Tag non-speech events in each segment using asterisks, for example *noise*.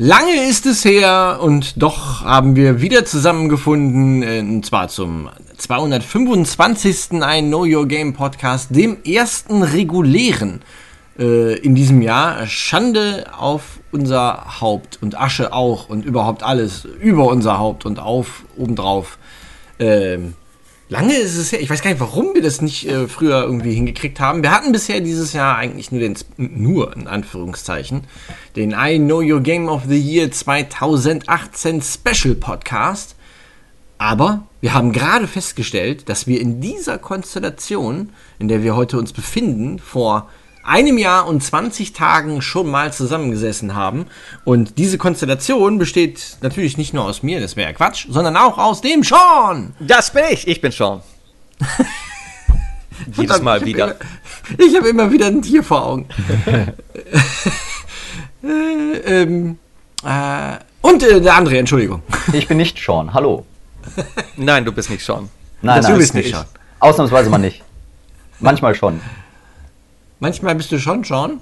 Lange ist es her und doch haben wir wieder zusammengefunden, äh, und zwar zum 225. ein Know Your Game Podcast, dem ersten regulären äh, in diesem Jahr. Schande auf unser Haupt und Asche auch und überhaupt alles über unser Haupt und auf obendrauf. Ähm, Lange ist es her. Ich weiß gar nicht, warum wir das nicht äh, früher irgendwie hingekriegt haben. Wir hatten bisher dieses Jahr eigentlich nur den, nur in Anführungszeichen, den I Know Your Game of the Year 2018 Special Podcast. Aber wir haben gerade festgestellt, dass wir in dieser Konstellation, in der wir heute uns befinden, vor einem Jahr und 20 Tagen schon mal zusammengesessen haben. Und diese Konstellation besteht natürlich nicht nur aus mir, das wäre ja Quatsch, sondern auch aus dem Sean. Das bin ich, ich bin Sean. *laughs* Jedes Mal ich wieder. Immer, ich habe immer wieder ein Tier vor Augen. *laughs* äh, ähm, äh, und äh, der andere, Entschuldigung. Ich bin nicht Sean, hallo. Nein, du bist nicht Sean. Nein, du nein, bist nicht Sean. Ausnahmsweise mal nicht. Manchmal schon. Manchmal bist du schon Sean.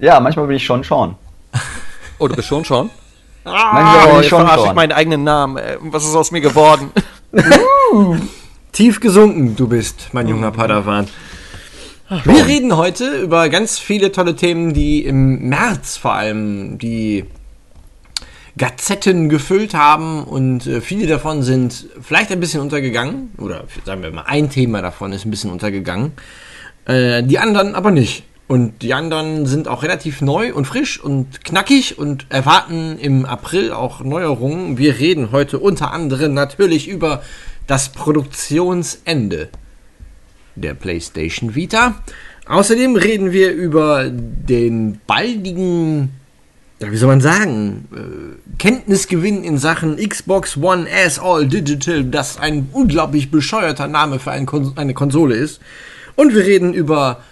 Ja, manchmal bin ich schon Sean. Oh, du bist schon Sean? Manchmal bin Oh, ich schon verarsche ich Sean. meinen eigenen Namen. Äh, Was ist aus mir geworden? *laughs* Tief gesunken du bist, mein junger Padawan. Wir reden heute über ganz viele tolle Themen, die im März vor allem die Gazetten gefüllt haben und äh, viele davon sind vielleicht ein bisschen untergegangen oder sagen wir mal ein Thema davon ist ein bisschen untergegangen, äh, die anderen aber nicht. Und die anderen sind auch relativ neu und frisch und knackig und erwarten im April auch Neuerungen. Wir reden heute unter anderem natürlich über das Produktionsende der PlayStation Vita. Außerdem reden wir über den baldigen, ja, wie soll man sagen, äh, Kenntnisgewinn in Sachen Xbox One as All Digital, das ein unglaublich bescheuerter Name für ein Kon eine Konsole ist. Und wir reden über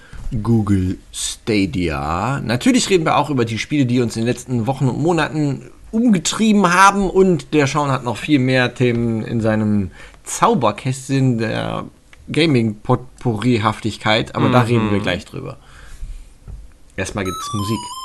Google Stadia. Natürlich reden wir auch über die Spiele, die uns in den letzten Wochen und Monaten umgetrieben haben. Und der Sean hat noch viel mehr Themen in seinem Zauberkästchen der Gaming-Potpourri-Haftigkeit. Aber da reden wir gleich drüber. Erstmal gibt's Musik.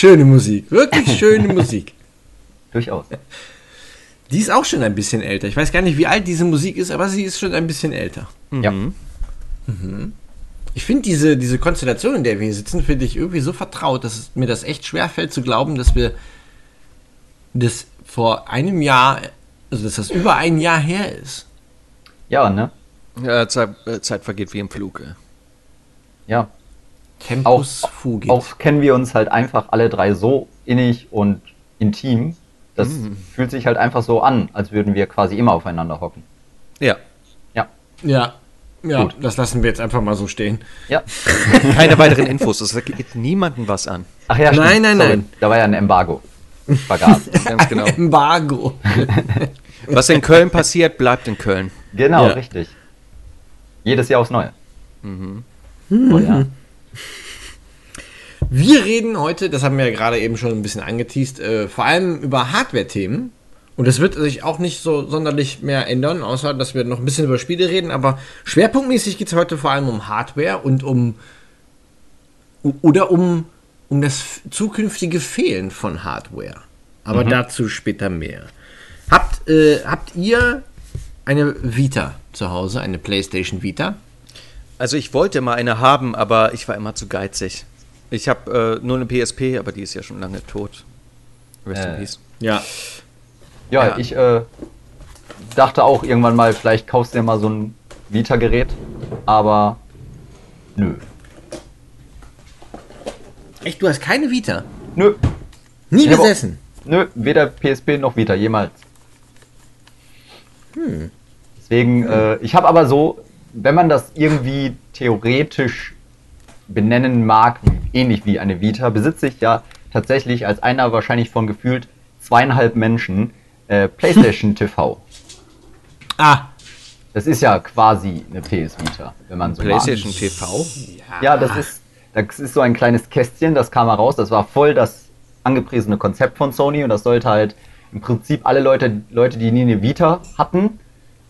Schöne Musik, wirklich *laughs* schöne Musik. Durchaus. Die ist auch schon ein bisschen älter. Ich weiß gar nicht, wie alt diese Musik ist, aber sie ist schon ein bisschen älter. Ja. Ich finde diese, diese Konstellation, in der wir hier sitzen, finde ich irgendwie so vertraut, dass es mir das echt schwer fällt zu glauben, dass wir das vor einem Jahr, also dass das über ein Jahr her ist. Ja, ne? Ja, Zeit, äh, Zeit vergeht wie im Flug. Ja. Tempus Auch, fugit. auch kennen wir uns halt einfach alle drei so innig und intim. Das Mhm. fühlt sich halt einfach so an, als würden wir quasi immer aufeinander hocken. Ja. Ja. Ja, ja, Gut. das lassen wir jetzt einfach mal so stehen. Ja. *laughs* Keine *laughs* weiteren Infos. Das geht niemandem was an. Ach ja, stimmt. Nein, nein, Sorry. nein. Da war ja ein Embargo. Vergaß. *laughs* Ganz genau. Embargo. Was in Köln passiert, bleibt in Köln. genau, Ja. richtig. Jedes Jahr aufs Neue. Mhm. Oh, ja. Wir reden heute, das haben wir ja gerade eben schon ein bisschen angeteased, äh, vor allem über Hardware-Themen. Und das wird sich auch nicht so sonderlich mehr ändern, außer dass wir noch ein bisschen über Spiele reden. Aber schwerpunktmäßig geht es heute vor allem um Hardware und um oder um, um das zukünftige Fehlen von Hardware. Aber dazu später mehr. Habt, äh, habt ihr eine Vita zu Hause, eine PlayStation Vita? Also ich wollte mal eine haben, aber ich war immer zu geizig. Ich habe äh, nur eine PSP, aber die ist ja schon lange tot. Rest in Äh. Peace. Ja. Ja, Ja. ich äh, dachte auch irgendwann mal, vielleicht kaufst du dir mal so ein Vita-Gerät, aber nö. Echt, du hast keine Vita? Nö, Nie Ich hab auch- besessen? nö, weder PSP noch Vita, jemals. Hm. Deswegen, äh, ich habe aber so, wenn man das irgendwie theoretisch benennen mag, ähnlich wie eine Vita, besitze ich ja tatsächlich als einer wahrscheinlich von gefühlt zweieinhalb Menschen äh, PlayStation TV. *laughs* Ah, Das ist ja quasi eine PS Vita, wenn man so PlayStation mag. TV? Ja, das ist, das ist so ein kleines Kästchen, das kam heraus, das war voll das angepriesene Konzept von Sony und das sollte halt im Prinzip alle Leute, Leute, die nie eine Vita hatten,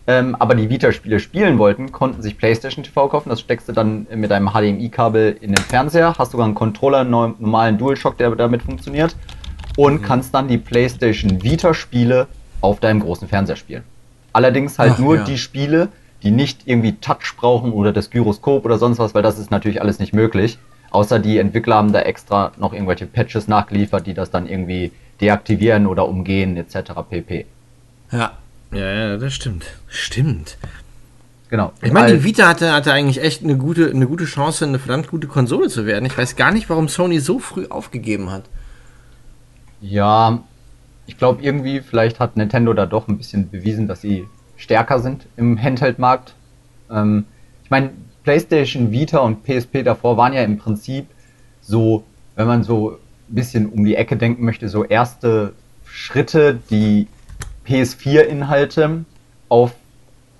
ähm, aber die Vita-Spiele spielen wollten, konnten sich PlayStation TV kaufen. Das steckst du dann mit einem HDMI-Kabel in den Fernseher, hast sogar einen Controller, einen normalen DualShock, der damit funktioniert und kannst dann die PlayStation Vita-Spiele auf deinem großen Fernseher spielen. Allerdings halt Ach, nur ja. die Spiele, die nicht irgendwie Touch brauchen oder das Gyroskop oder sonst was, weil das ist natürlich alles nicht möglich. Außer die Entwickler haben da extra noch irgendwelche Patches nachgeliefert, die das dann irgendwie deaktivieren oder umgehen etc. pp. ja. Ja, ja, das stimmt. Stimmt. Genau. Ich meine, die Vita hatte, hatte eigentlich echt eine gute, eine gute Chance, eine verdammt gute Konsole zu werden. Ich weiß gar nicht, warum Sony so früh aufgegeben hat. Ja, ich glaube irgendwie, vielleicht hat Nintendo da doch ein bisschen bewiesen, dass sie stärker sind im Handheld-Markt. Ähm, ich meine, PlayStation Vita und PSP davor waren ja im Prinzip so, wenn man so ein bisschen um die Ecke denken möchte, so erste Schritte, die PS4-Inhalte auf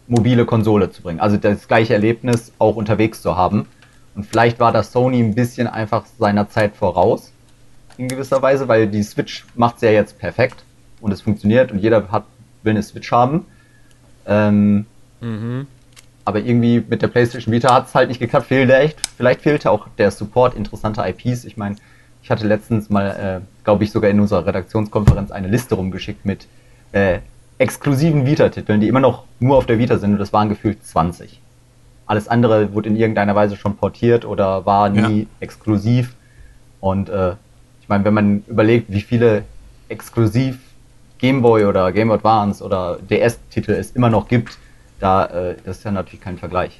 mobile Konsole zu bringen. Also das gleiche Erlebnis auch unterwegs zu haben. Und vielleicht war das Sony ein bisschen einfach seiner Zeit voraus in gewisser Weise, weil die Switch macht es ja jetzt perfekt und es funktioniert und jeder hat, will eine Switch haben. Ähm, Mhm. aber irgendwie mit der PlayStation Vita hat es halt nicht geklappt. Fehlte echt, vielleicht fehlte auch der Support interessanter IPs. Ich meine, ich hatte letztens mal, äh, glaube ich, sogar in unserer Redaktionskonferenz eine Liste rumgeschickt mit äh, exklusiven Vita-Titeln, die immer noch nur auf der Vita sind und das waren gefühlt 20. Alles andere wurde in irgendeiner Weise schon portiert oder war nie Ja. exklusiv. Und äh, ich meine, wenn man überlegt, wie viele exklusiv Gameboy oder Game Boy Advance oder DS-Titel es immer noch gibt, da äh, das ist ja natürlich kein Vergleich.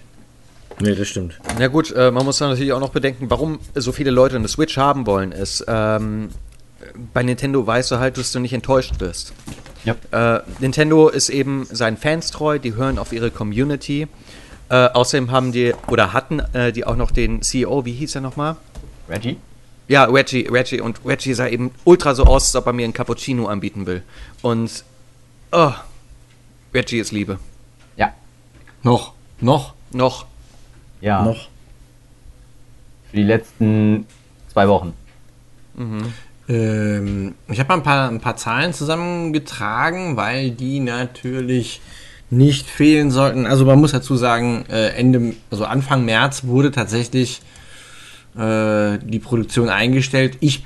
Nee, das stimmt. Na gut, äh, man muss dann natürlich auch noch bedenken, warum so viele Leute eine Switch haben wollen, ist, ähm, bei Nintendo weißt du halt, dass du nicht enttäuscht wirst. Ja. Äh, Nintendo ist eben seinen Fans treu, die hören auf ihre Community. Äh, außerdem haben die, oder hatten äh, die auch noch den CEO, wie hieß er nochmal? Reggie? Ja, Reggie, Reggie. Und Reggie sah eben ultra so aus, als ob er mir einen Cappuccino anbieten will. Und, oh, Reggie ist Liebe. Ja. Noch. Noch. Noch. Ja. Noch. Für die letzten zwei Wochen. Ähm, ich habe ein paar, ein paar Zahlen zusammengetragen, weil die natürlich nicht fehlen sollten. Also man muss dazu sagen, äh, Ende, also Anfang März wurde tatsächlich äh, die Produktion eingestellt. Ich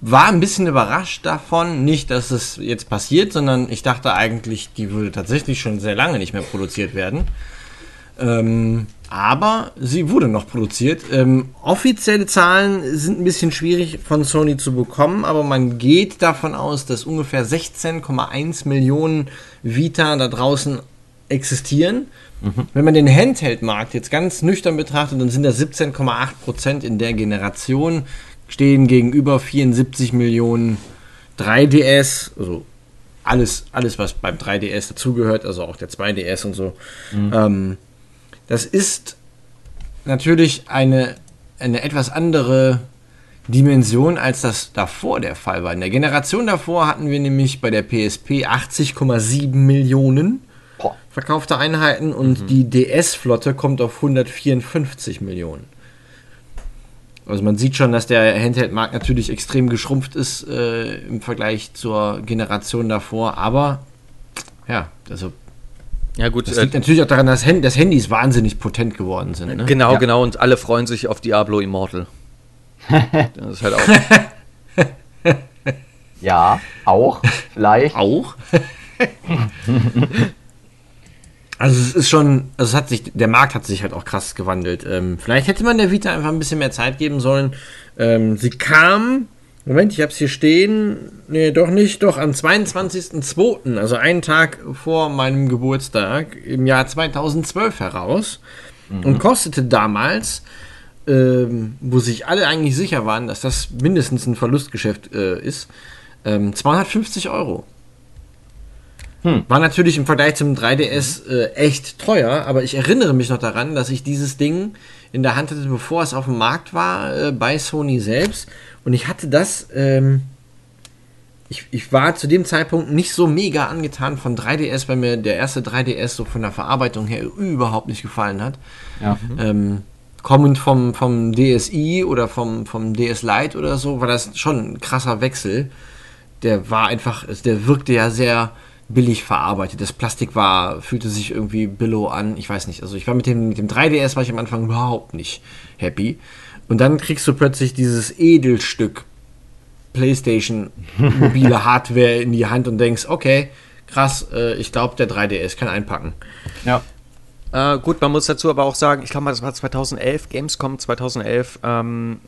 war ein bisschen überrascht davon, nicht, dass es jetzt passiert, sondern ich dachte eigentlich, die würde tatsächlich schon sehr lange nicht mehr produziert werden. Ähm, aber sie wurde noch produziert. Ähm, offizielle Zahlen sind ein bisschen schwierig von Sony zu bekommen, aber man geht davon aus, dass ungefähr 16,1 Millionen Vita da draußen existieren. Wenn man den Handheld-Markt jetzt ganz nüchtern betrachtet, dann sind das 17,8 Prozent in der Generation, stehen gegenüber 74 Millionen 3DS, also alles, alles was beim 3DS dazugehört, also auch der 2DS und so. Ähm, das ist natürlich eine, eine etwas andere Dimension, als das davor der Fall war. In der Generation davor hatten wir nämlich bei der PSP 80,7 Millionen verkaufte Einheiten und die DS-Flotte kommt auf 154 Millionen. Also man sieht schon, dass der Handheld-Markt natürlich extrem geschrumpft ist äh, im Vergleich zur Generation davor, aber ja, also Ja gut, das äh, liegt natürlich auch daran, dass, Hand dass Handys wahnsinnig potent geworden sind. Ne? genau, Ja. genau. Und alle freuen sich auf Diablo Immortal. *laughs* das ist halt auch. *laughs* Ja, auch, vielleicht. Auch. *laughs* also es ist schon, also es hat sich, der Markt hat sich halt auch krass gewandelt. Ähm, vielleicht hätte man der Vita einfach ein bisschen mehr Zeit geben sollen. Ähm, sie kam, Moment, ich habe es hier stehen, nee, doch nicht, doch am 22.02., also einen Tag vor meinem Geburtstag im Jahr 2012 heraus und kostete damals, ähm, wo sich alle eigentlich sicher waren, dass das mindestens ein Verlustgeschäft äh, ist, ähm, 250 Euro. War natürlich im Vergleich zum 3DS äh, echt teuer, aber ich erinnere mich noch daran, dass ich dieses Ding in der Hand hatte, bevor es auf dem Markt war, äh, bei Sony selbst. Und ich hatte das, ähm, ich, ich war zu dem Zeitpunkt nicht so mega angetan von 3DS, weil mir der erste 3DS so von der Verarbeitung her überhaupt nicht gefallen hat. Ja. Ähm, kommend vom, vom DSi oder vom, vom DS Lite oder so, war das schon ein krasser Wechsel. Der war einfach, der wirkte ja sehr billig verarbeitet. Das Plastik war, fühlte sich irgendwie billow an. Ich weiß nicht. Also ich war mit dem, mit dem 3DS war ich am Anfang überhaupt nicht happy. Und dann kriegst du plötzlich dieses Edelstück PlayStation mobile *laughs* Hardware in die Hand und denkst, okay, krass, äh, ich glaube, der 3DS kann einpacken. Ja. Äh, gut, man muss dazu aber auch sagen, ich glaube mal, das war 2011, Gamescom 2011. Ähm,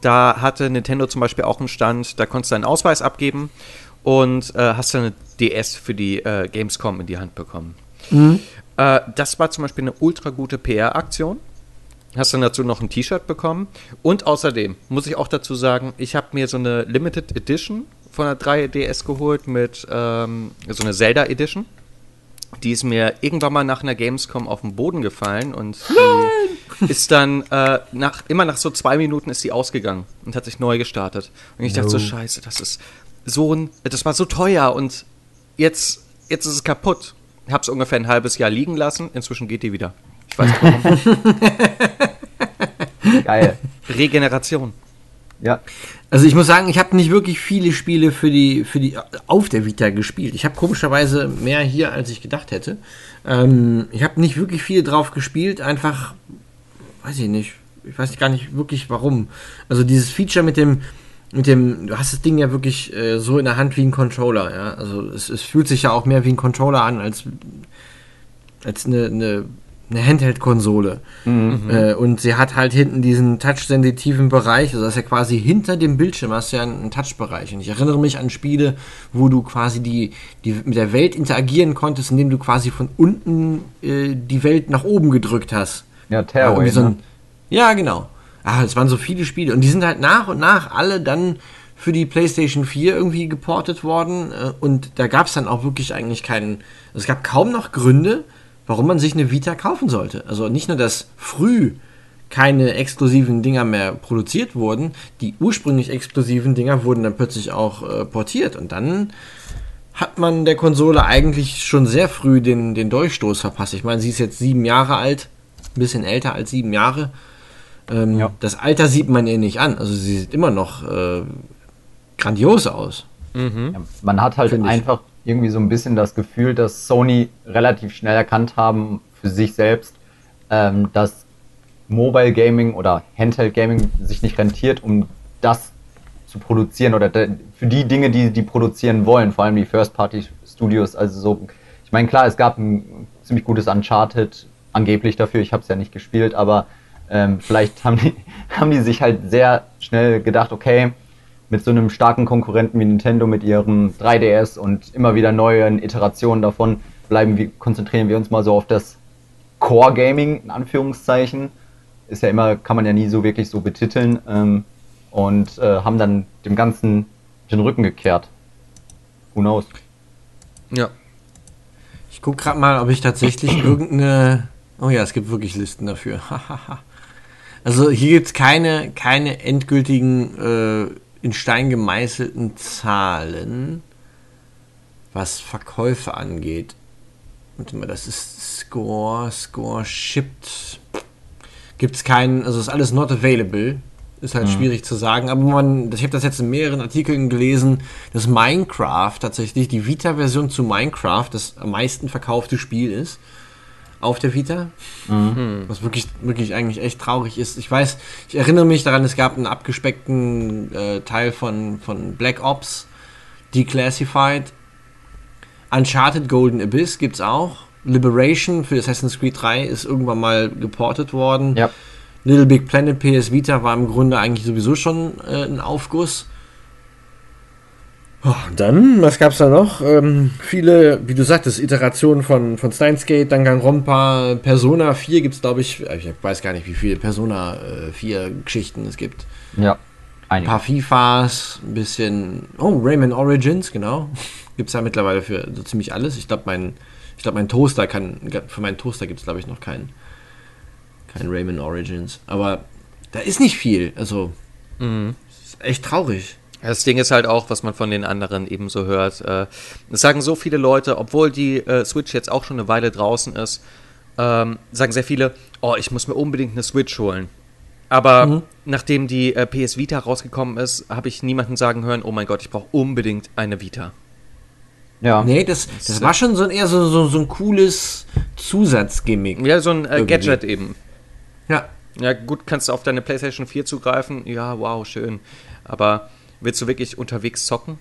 da hatte Nintendo zum Beispiel auch einen Stand, da konntest du einen Ausweis abgeben und äh, hast dann eine DS für die äh, Gamescom in die Hand bekommen. Mhm. Äh, das war zum Beispiel eine ultra gute PR-Aktion. Hast dann dazu noch ein T-Shirt bekommen. Und außerdem muss ich auch dazu sagen, ich habe mir so eine Limited Edition von der 3DS geholt mit ähm, so eine Zelda Edition. Die ist mir irgendwann mal nach einer Gamescom auf den Boden gefallen und *laughs* ist dann äh, nach, immer nach so zwei Minuten ist die ausgegangen und hat sich neu gestartet. Und ich dachte so, scheiße, das ist so ein, das war so teuer und jetzt, jetzt ist es kaputt. Ich habe es ungefähr ein halbes Jahr liegen lassen, inzwischen geht die wieder. Ich weiß nicht warum. *laughs* Geil. Regeneration. Ja. Also ich muss sagen, ich habe nicht wirklich viele Spiele für die, für die auf der Vita gespielt. Ich habe komischerweise mehr hier, als ich gedacht hätte. Ähm, ich habe nicht wirklich viel drauf gespielt, einfach, weiß ich nicht, ich weiß gar nicht wirklich warum. Also dieses Feature mit dem, mit dem, du hast das Ding ja wirklich äh, so in der Hand wie ein Controller, ja. Also es, es fühlt sich ja auch mehr wie ein Controller an als, als eine, eine eine Handheld-Konsole. Mhm. Äh, und sie hat halt hinten diesen touch-sensitiven Bereich, also das ist ja quasi hinter dem Bildschirm hast du ja einen, einen Touch-Bereich. Und ich erinnere mich an Spiele, wo du quasi die, die mit der Welt interagieren konntest, indem du quasi von unten äh, die Welt nach oben gedrückt hast. Ja, Tearaway, so ne? Ja, genau. Ah, es waren so viele Spiele. Und die sind halt nach und nach alle dann für die PlayStation 4 irgendwie geportet worden. Äh, und da gab es dann auch wirklich eigentlich keinen. Es gab kaum noch Gründe, warum man sich eine Vita kaufen sollte. Also nicht nur, dass früh keine exklusiven Dinger mehr produziert wurden, die ursprünglich exklusiven Dinger wurden dann plötzlich auch äh, portiert und dann hat man der Konsole eigentlich schon sehr früh den, den Durchstoß verpasst. Ich meine, sie ist jetzt sieben Jahre alt, ein bisschen älter als sieben Jahre. Ähm, ja. Das Alter sieht man ihr nicht an. Also sie sieht immer noch äh, grandios aus. Mhm. Ja, man hat halt einfach irgendwie so ein bisschen das Gefühl, dass Sony relativ schnell erkannt haben für sich selbst, ähm, dass Mobile Gaming oder Handheld Gaming sich nicht rentiert, um das zu produzieren oder für die Dinge, die die produzieren wollen, vor allem die First-Party-Studios. Also so, ich meine, klar, es gab ein ziemlich gutes Uncharted, angeblich dafür, ich habe es ja nicht gespielt, aber ähm, vielleicht haben die, *laughs* haben die sich halt sehr schnell gedacht, okay, mit so einem starken Konkurrenten wie Nintendo mit ihrem 3DS und immer wieder neuen Iterationen davon bleiben wir, konzentrieren wir uns mal so auf das Core Gaming, in Anführungszeichen. Ist ja immer, kann man ja nie so wirklich so betiteln. Ähm, und äh, haben dann dem Ganzen den Rücken gekehrt. Who knows? Ja. Ich gucke gerade mal, ob ich tatsächlich *clears throat* irgendeine. Oh ja, es gibt wirklich Listen dafür. *laughs* also hier gibt es keine, keine endgültigen äh, in Stein gemeißelten Zahlen, was Verkäufe angeht. Warte mal, das ist Score, Score shipped. Gibt es keinen, also ist alles not available. Ist halt mhm. schwierig zu sagen, aber man, ich habe das jetzt in mehreren Artikeln gelesen, dass Minecraft tatsächlich die Vita-Version zu Minecraft das am meisten verkaufte Spiel ist auf der Vita. Mhm. Was wirklich, wirklich eigentlich echt traurig ist. Ich weiß, ich erinnere mich daran, es gab einen abgespeckten äh, Teil von, von Black Ops, Declassified. Uncharted Golden Abyss gibt es auch. Liberation für Assassin's Creed 3 ist irgendwann mal geportet worden. Ja. Little Big Planet PS Vita war im Grunde eigentlich sowieso schon äh, ein Aufguss. Oh, dann, was gab's da noch? Ähm, viele, wie du sagtest, Iterationen von, von Steins Gate, Danganronpa, Persona 4 gibt's, glaube ich, äh, ich weiß gar nicht, wie viele Persona äh, 4 Geschichten es gibt. Ja, einige. Ein paar FIFAs, ein bisschen, oh, Rayman Origins, genau. gibt's ja mittlerweile für so ziemlich alles. Ich glaube, mein, ich glaube, mein Toaster kann, für meinen Toaster gibt's, glaube ich, noch keinen kein Rayman Origins. Aber da ist nicht viel. Also, Mhm. ist echt traurig. Das Ding ist halt auch, was man von den anderen eben so hört. Äh, es sagen so viele Leute, obwohl die äh, Switch jetzt auch schon eine Weile draußen ist, ähm, sagen sehr viele, oh, ich muss mir unbedingt eine Switch holen. Aber nachdem die äh, PS Vita rausgekommen ist, habe ich niemanden sagen hören, oh mein Gott, ich brauche unbedingt eine Vita. Ja. Nee, das, das war schon so ein, eher so, so, so ein cooles Zusatzgimmick. Ja, so ein äh. Gadget eben. Ja. Ja, gut, kannst du auf deine PlayStation 4 zugreifen. Ja, wow, schön. Aber willst du wirklich unterwegs zocken?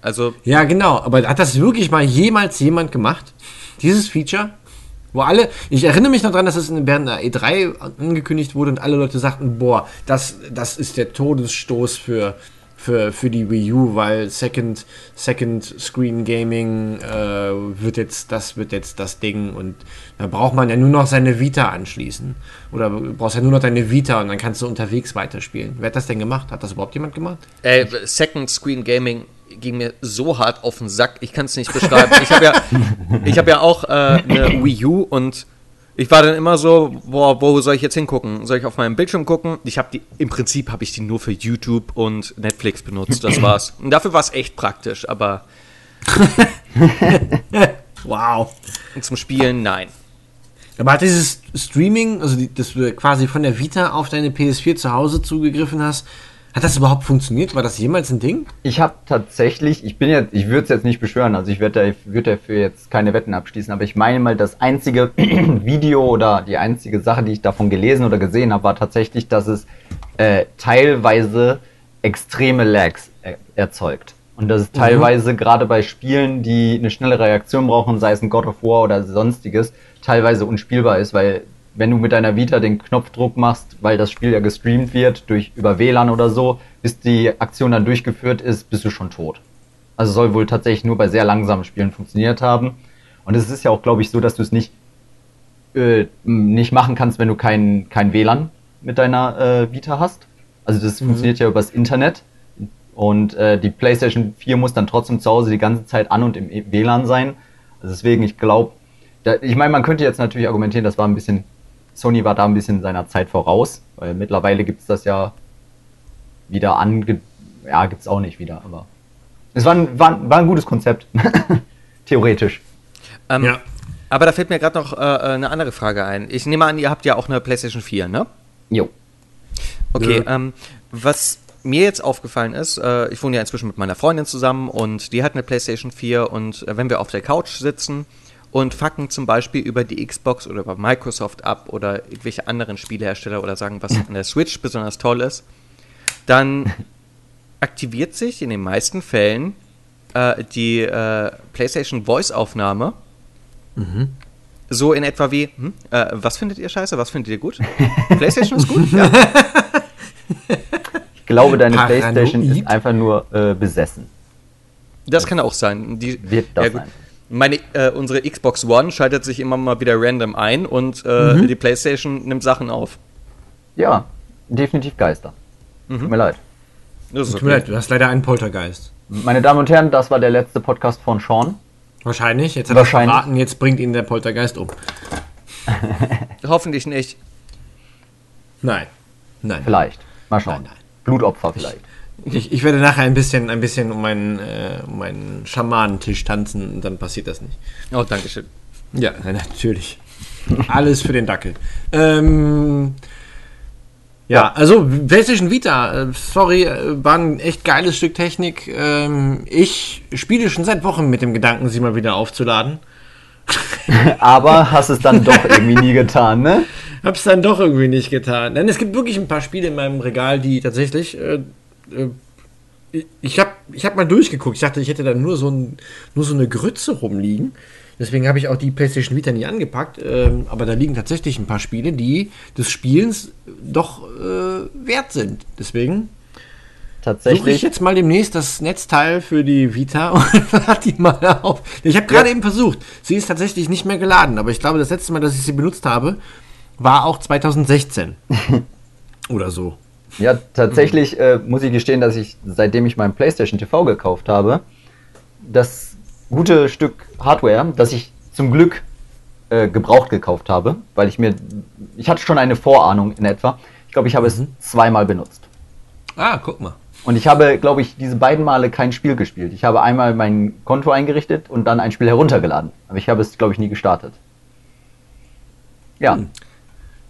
Also, Ja, genau. Aber hat das wirklich mal jemals jemand gemacht? Dieses Feature? Wo alle, ich erinnere mich noch dran, dass es in- der E3 angekündigt wurde und alle Leute sagten, boah, das, das ist der Todesstoß für, für, für die Wii U, weil Second, Second Screen Gaming äh, wird jetzt, das wird jetzt das Ding und da braucht man ja nur noch seine Vita anschließen. Oder du brauchst ja nur noch deine Vita und dann kannst du unterwegs weiterspielen. Wer hat das denn gemacht? Hat das überhaupt jemand gemacht? Ey, Second Screen Gaming ging mir so hart auf den Sack, ich kann es nicht beschreiben. Ich habe ja, hab ja auch äh, eine Wii U und ich war dann immer so, boah, wo soll ich jetzt hingucken? Soll ich auf meinem Bildschirm gucken? Ich habe die, im Prinzip habe ich die nur für YouTube und Netflix benutzt, das *clears throat* war's. Und dafür war es echt praktisch, aber *laughs* Wow. zum Spielen, nein. Aber hat dieses Streaming, also die, dass du quasi von der Vita auf deine PS4 zu Hause zugegriffen hast, hat das überhaupt funktioniert? War das jemals ein Ding? Ich habe tatsächlich, ich bin jetzt, ich würde es jetzt nicht beschwören, also ich werde da, würd dafür jetzt keine Wetten abschließen, aber ich meine mal, das einzige *clears throat* Video oder die einzige Sache, die ich davon gelesen oder gesehen habe, war tatsächlich, dass es äh, teilweise extreme Lags er erzeugt. Und dass es teilweise gerade bei Spielen, die eine schnelle Reaktion brauchen, sei es ein God of War oder sonstiges, teilweise unspielbar ist, weil wenn du mit deiner Vita den Knopfdruck machst, weil das Spiel ja gestreamt wird durch über WLAN oder so, bis die Aktion dann durchgeführt ist, bist du schon tot. Also soll wohl tatsächlich nur bei sehr langsamen Spielen funktioniert haben. Und es ist ja auch, glaube ich, so, dass du es nicht äh, nicht machen kannst, wenn du kein, kein WLAN mit deiner äh, Vita hast. Also das funktioniert ja übers Internet. Und äh, die PlayStation 4 muss dann trotzdem zu Hause die ganze Zeit an und im E- WLAN sein. Also deswegen, ich glaube, ich meine, man könnte jetzt natürlich argumentieren, das war ein bisschen, Sony war da ein bisschen seiner Zeit voraus, weil mittlerweile gibt's das ja wieder ange... Ja, gibt's auch nicht wieder, aber es war ein, war, war ein gutes Konzept. *laughs* Theoretisch. Ähm, Ja. Aber da fällt mir gerade noch äh, eine andere Frage ein. Ich nehme an, ihr habt ja auch eine PlayStation 4, ne? Jo. Okay, Ja. ähm, was mir jetzt aufgefallen ist, äh, ich wohne ja inzwischen mit meiner Freundin zusammen und die hat eine PlayStation 4 und äh, wenn wir auf der Couch sitzen und fucken zum Beispiel über die Xbox oder über Microsoft ab oder irgendwelche anderen Spielehersteller oder sagen, was an der Switch besonders toll ist, dann *laughs* aktiviert sich in den meisten Fällen äh, die äh, PlayStation Voice-Aufnahme so in etwa wie, hm, äh, was findet ihr scheiße, was findet ihr gut? *laughs* PlayStation ist gut? *laughs* Ja. Ich glaube, deine Paranoid? PlayStation ist einfach nur äh, besessen. Das kann auch sein. Die, Wird das gut. sein. Meine, äh, unsere Xbox One schaltet sich immer mal wieder random ein und äh, Mhm. die PlayStation nimmt Sachen auf. Ja, definitiv Geister. Tut mir leid. Das ist Tut mir leid, du hast leider einen Poltergeist. Meine Damen und Herren, das war der letzte Podcast von Sean. Wahrscheinlich. Jetzt hat Wahrscheinlich. er verraten, jetzt bringt ihn der Poltergeist um. *laughs* Hoffentlich nicht. Nein. Nein. Vielleicht. Mal schauen. Nein, nein. Blutopfer vielleicht. Ich, ich werde nachher ein bisschen, ein bisschen um meinen, äh, um meinen Schamanentisch tanzen und dann passiert das nicht. Oh, Dankeschön. Ja, natürlich. Alles für den Dackel. Ähm, ja, also PlayStation Vita, äh, sorry, äh, war ein echt geiles Stück Technik. Ähm, ich spiele schon seit Wochen mit dem Gedanken, sie mal wieder aufzuladen. *laughs* Aber hast es dann doch irgendwie nie getan, ne? Hab's dann doch irgendwie nicht getan. Denn es gibt wirklich ein paar Spiele in meinem Regal, die tatsächlich. Äh, ich habe ich hab mal durchgeguckt. Ich dachte, ich hätte da nur so, ein, nur so eine Grütze rumliegen. Deswegen habe ich auch die PlayStation Vita nie angepackt. Ähm, aber da liegen tatsächlich ein paar Spiele, die des Spielens doch äh, wert sind. Deswegen suche ich jetzt mal demnächst das Netzteil für die Vita *laughs* und lade die mal auf. Ich habe gerade eben versucht. Sie ist tatsächlich nicht mehr geladen, aber ich glaube, das letzte Mal, dass ich sie benutzt habe, war auch 2016. *laughs* Oder so. Ja, tatsächlich äh, muss ich gestehen, dass ich, seitdem ich meinen PlayStation TV gekauft habe, das gute Stück Hardware, das ich zum Glück äh, gebraucht gekauft habe, weil ich mir, ich hatte schon eine Vorahnung in etwa. Ich glaube, ich habe es zweimal benutzt. Ah, guck mal. Und ich habe, glaube ich, diese beiden Male kein Spiel gespielt. Ich habe einmal mein Konto eingerichtet und dann ein Spiel heruntergeladen. Aber ich habe es, glaube ich, nie gestartet. Ja.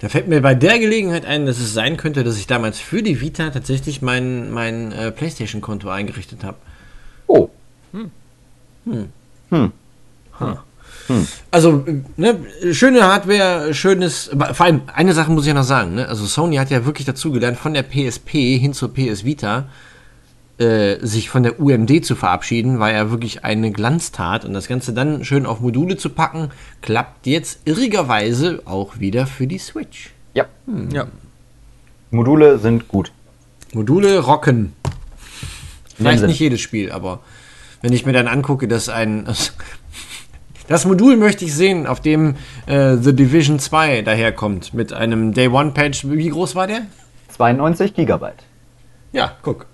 Da fällt mir bei der Gelegenheit ein, dass es sein könnte, dass ich damals für die Vita tatsächlich mein, mein äh, PlayStation-Konto eingerichtet habe. Oh. Also, äh, ne, schöne Hardware, schönes. Vor allem, eine Sache muss ich ja noch sagen, ne? Also Sony hat ja wirklich dazugelernt, von der PSP hin zur PS Vita äh, sich von der UMD zu verabschieden, war ja wirklich eine Glanztat. Und das Ganze dann schön auf Module zu packen, klappt jetzt irrigerweise auch wieder für die Switch. Ja. Ja. Module sind gut. Module rocken. Vielleicht Sinne. nicht jedes Spiel, aber wenn ich mir dann angucke, dass ein. *laughs* Das Modul möchte ich sehen, auf dem äh, The Division 2 daherkommt, mit einem Day One Patch. Wie groß war der? 92 Gigabyte. Ja, guck.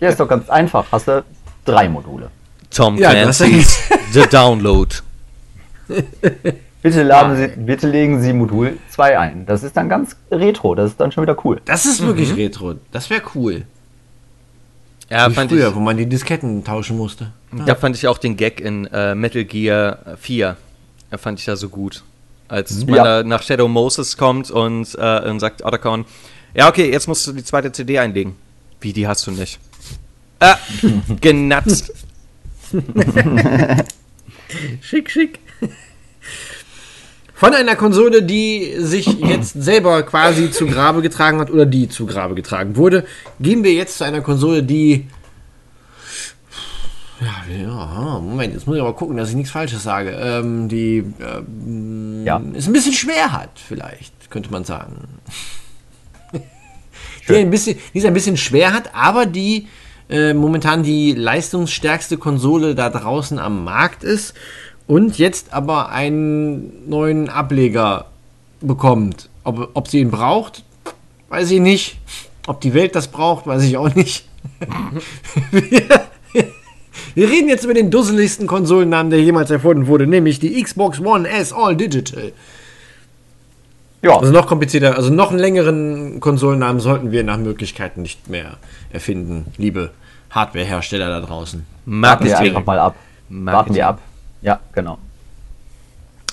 Ja, ist doch ganz einfach. Hast du drei Module. Tom Ja, Clancy's *laughs* The Download. Bitte, laden Sie, bitte legen Sie Modul 2 ein. Das ist dann ganz retro. Das ist dann schon wieder cool. Das ist wirklich Retro. Das wäre cool. Ja, Wie fand früher, ich, wo man die Disketten tauschen musste. da fand ich auch den Gag in äh, Metal Gear 4. Da fand ich da so gut. Als man Ja. da nach Shadow Moses kommt und, äh, und sagt Otacon, ja okay, jetzt musst du die zweite CD einlegen. Wie, die hast du nicht? Ah, genatzt. *laughs* Schick, schick. Von einer Konsole, die sich jetzt selber quasi zu Grabe getragen hat oder die zu Grabe getragen wurde, gehen wir jetzt zu einer Konsole, die. Ja, ja, Moment, jetzt muss ich aber gucken, dass ich nichts Falsches sage. Ähm, die ähm, Ja. es ein bisschen schwer hat, vielleicht, könnte man sagen. die, ein bisschen, die es ein bisschen schwer hat, aber die äh, momentan die leistungsstärkste Konsole da draußen am Markt ist und jetzt aber einen neuen Ableger bekommt. Ob, ob sie ihn braucht, weiß ich nicht. Ob die Welt das braucht, weiß ich auch nicht. *laughs* wir, wir reden jetzt über den dusseligsten Konsolennamen, der jemals erfunden wurde, nämlich die Xbox One S All Digital. Ja, Also noch komplizierter, also noch einen längeren Konsolennamen sollten wir nach Möglichkeiten nicht mehr erfinden, liebe Hardwarehersteller da draußen. warten wir einfach mal ab. Warten Marketing. wir ab. Ja, genau.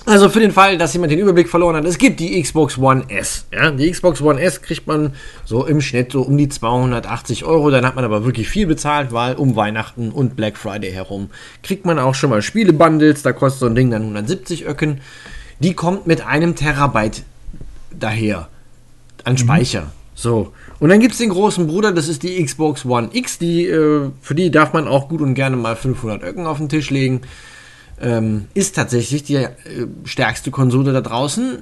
Also für den Fall, dass jemand den Überblick verloren hat, es gibt die Xbox One S. Ja? Die Xbox One S kriegt man so im Schnitt so um die 280 Euro. Dann hat man aber wirklich viel bezahlt, weil um Weihnachten und Black Friday herum kriegt man auch schon mal Spiele-Bundles. Da kostet so ein Ding dann 170 Öcken. Die kommt mit einem Terabyte daher an Speicher. So. Und dann gibt es den großen Bruder, das ist die Xbox One X. Die, äh, für die darf man auch gut und gerne mal 500 Öcken auf den Tisch legen ähm, ist tatsächlich die äh, stärkste Konsole da draußen.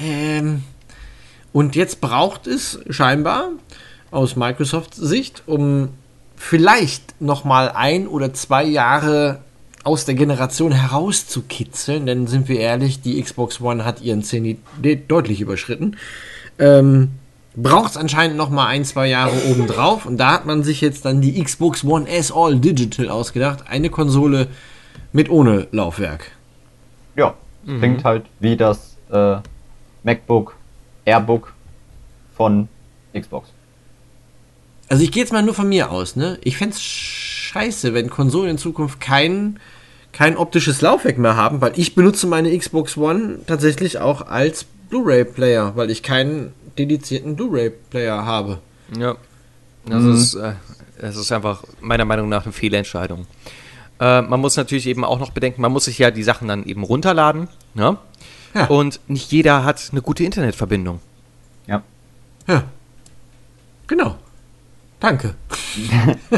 Ähm, und jetzt braucht es scheinbar aus Microsofts Sicht, um vielleicht noch mal ein oder zwei Jahre aus der Generation herauszukitzeln, denn sind wir ehrlich, die Xbox One hat ihren Zenit de- deutlich überschritten. Ähm, braucht es anscheinend noch mal ein, zwei Jahre obendrauf und da hat man sich jetzt dann die Xbox One S All Digital ausgedacht. Eine Konsole mit ohne Laufwerk. Ja, klingt halt wie das äh, MacBook Airbook von Xbox. Also ich gehe jetzt mal nur von mir aus, ne? Ich fänd's scheiße, wenn Konsolen in Zukunft kein, kein optisches Laufwerk mehr haben, weil ich benutze meine Xbox One tatsächlich auch als Blu-ray-Player, weil ich keinen dedizierten Blu-ray-Player habe. Ja. Das, ist, äh, das ist einfach meiner Meinung nach eine Fehlentscheidung. Äh, man muss natürlich eben auch noch bedenken, man muss sich ja die Sachen dann eben runterladen. Ne? Ja. Und nicht jeder hat eine gute Internetverbindung. Ja. Ja. Genau. Danke. *laughs*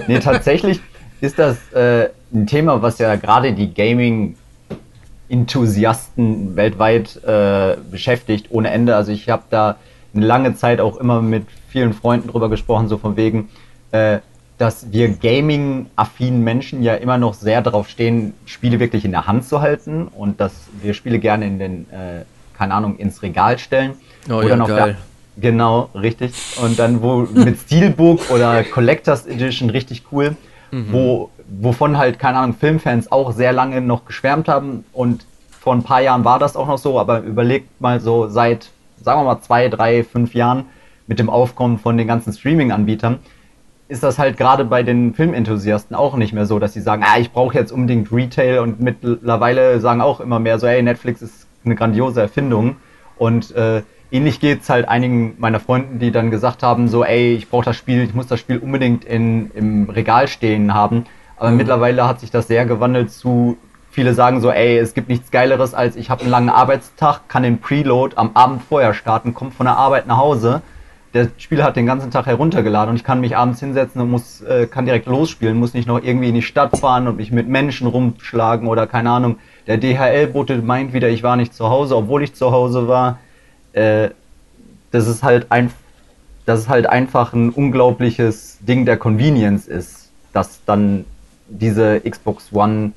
Nee, tatsächlich ist das äh, ein Thema, was ja gerade die Gaming-Enthusiasten weltweit äh, beschäftigt, ohne Ende. Also ich habe da eine lange Zeit auch immer mit vielen Freunden drüber gesprochen, so von wegen, äh, dass wir Gaming-affinen Menschen ja immer noch sehr darauf stehen, Spiele wirklich in der Hand zu halten und dass wir Spiele gerne in den, äh, keine Ahnung, ins Regal stellen. Oh Oder ja, noch geil. Genau, richtig. Und dann wo mit Steelbook oder Collectors Edition richtig cool, wo, wovon halt, keine Ahnung, Filmfans auch sehr lange noch geschwärmt haben. Und vor ein paar Jahren war das auch noch so, aber überlegt mal so seit, sagen wir mal, zwei, drei, fünf Jahren mit dem Aufkommen von den ganzen Streaming-Anbietern, ist das halt gerade bei den Filmenthusiasten auch nicht mehr so, dass sie sagen, ah, ich brauche jetzt unbedingt Retail. Und mittlerweile sagen auch immer mehr so, hey, Netflix ist eine grandiose Erfindung. Und äh, ähnlich geht's halt einigen meiner Freunden, die dann gesagt haben, so, ey, ich brauche das Spiel, ich muss das Spiel unbedingt in, im Regal stehen haben. Aber mhm. mittlerweile hat sich das sehr gewandelt zu, viele sagen so, ey, es gibt nichts Geileres als ich habe einen langen Arbeitstag, kann den Preload am Abend vorher starten, kommt von der Arbeit nach Hause. Der Spieler hat den ganzen Tag heruntergeladen und ich kann mich abends hinsetzen und muss, äh, kann direkt losspielen, muss nicht noch irgendwie in die Stadt fahren und mich mit Menschen rumschlagen oder keine Ahnung. Der DHL-Bote meint wieder, ich war nicht zu Hause, obwohl ich zu Hause war äh, dass es halt ein, dass es halt einfach ein unglaubliches Ding der Convenience ist, dass dann diese Xbox One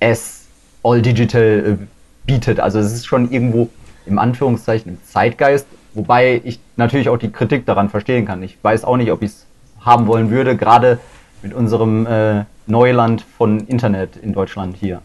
S All Digital äh, bietet. Also es ist schon irgendwo im Anführungszeichen im Zeitgeist, wobei ich natürlich auch die Kritik daran verstehen kann. Ich weiß auch nicht, ob ich es haben wollen würde, gerade mit unserem äh, Neuland von Internet in Deutschland hier.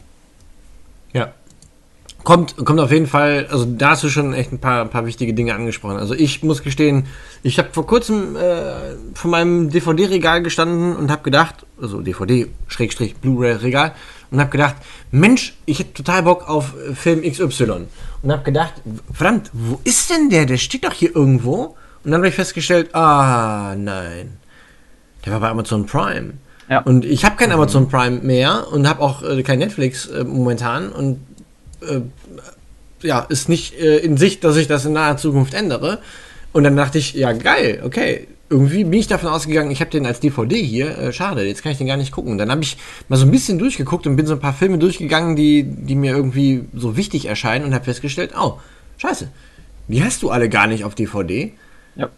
Kommt, kommt auf jeden Fall, also da hast du schon echt ein paar, ein paar wichtige Dinge angesprochen. Also ich muss gestehen, ich habe vor kurzem äh, vor meinem DVD-Regal gestanden und habe gedacht, also DVD-Blu-ray-Regal, und habe gedacht, Mensch, ich hätte total Bock auf Film XY. Und habe gedacht, verdammt, wo ist denn der? Der steht doch hier irgendwo. Und dann habe ich festgestellt, ah, nein, der war bei Amazon Prime. Ja. Und ich habe kein Amazon Prime mehr und habe auch äh, kein Netflix äh, momentan und äh, ja, ist nicht äh, in Sicht, dass ich das in naher Zukunft ändere. Und dann dachte ich, ja, geil, okay. Irgendwie bin ich davon ausgegangen, ich habe den als DVD hier, äh, schade, jetzt kann ich den gar nicht gucken. Und dann habe ich mal so ein bisschen durchgeguckt und bin so ein paar Filme durchgegangen, die, die mir irgendwie so wichtig erscheinen und habe festgestellt, oh, scheiße, die hast du alle gar nicht auf DVD. Ja.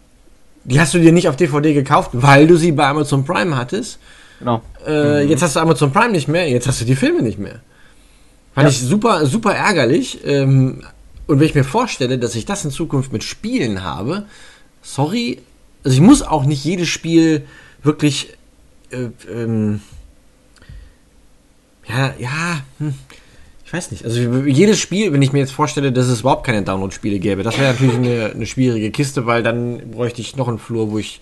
Die hast du dir nicht auf DVD gekauft, weil du sie bei Amazon Prime hattest. Genau. Äh, mhm. Jetzt hast du Amazon Prime nicht mehr, jetzt hast du die Filme nicht mehr. Fand ja. ich super, super ärgerlich. Ähm, und wenn ich mir vorstelle, dass ich das in Zukunft mit Spielen habe, sorry, also ich muss auch nicht jedes Spiel wirklich, äh, ähm, ja, ja, hm, ich weiß nicht. Also jedes Spiel, wenn ich mir jetzt vorstelle, dass es überhaupt keine Download-Spiele gäbe, das wäre natürlich eine, eine, schwierige Kiste, weil dann bräuchte ich noch einen Flur, wo ich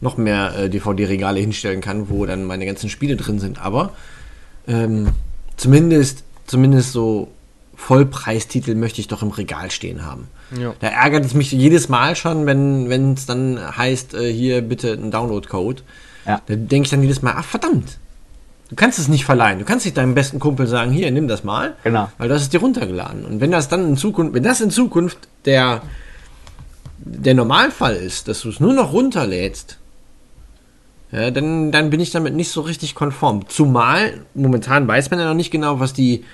noch mehr äh, DVD-Regale hinstellen kann, wo dann meine ganzen Spiele drin sind. Aber ähm, zumindest zumindest so Vollpreistitel möchte ich doch im Regal stehen haben. Ja. Da ärgert es mich jedes Mal schon, wenn es dann heißt, äh, hier bitte ein Download-Code. Ja. Da denke ich dann jedes Mal, ach verdammt, du kannst es nicht verleihen. Du kannst nicht deinem besten Kumpel sagen, hier, nimm das mal. Genau. Weil das ist dir runtergeladen. Und wenn das dann in Zukunft, wenn das in Zukunft der, der Normalfall ist, dass du es nur noch runterlädst, ja, dann, dann bin ich damit nicht so richtig konform. Zumal, momentan weiß man ja noch nicht genau, was die,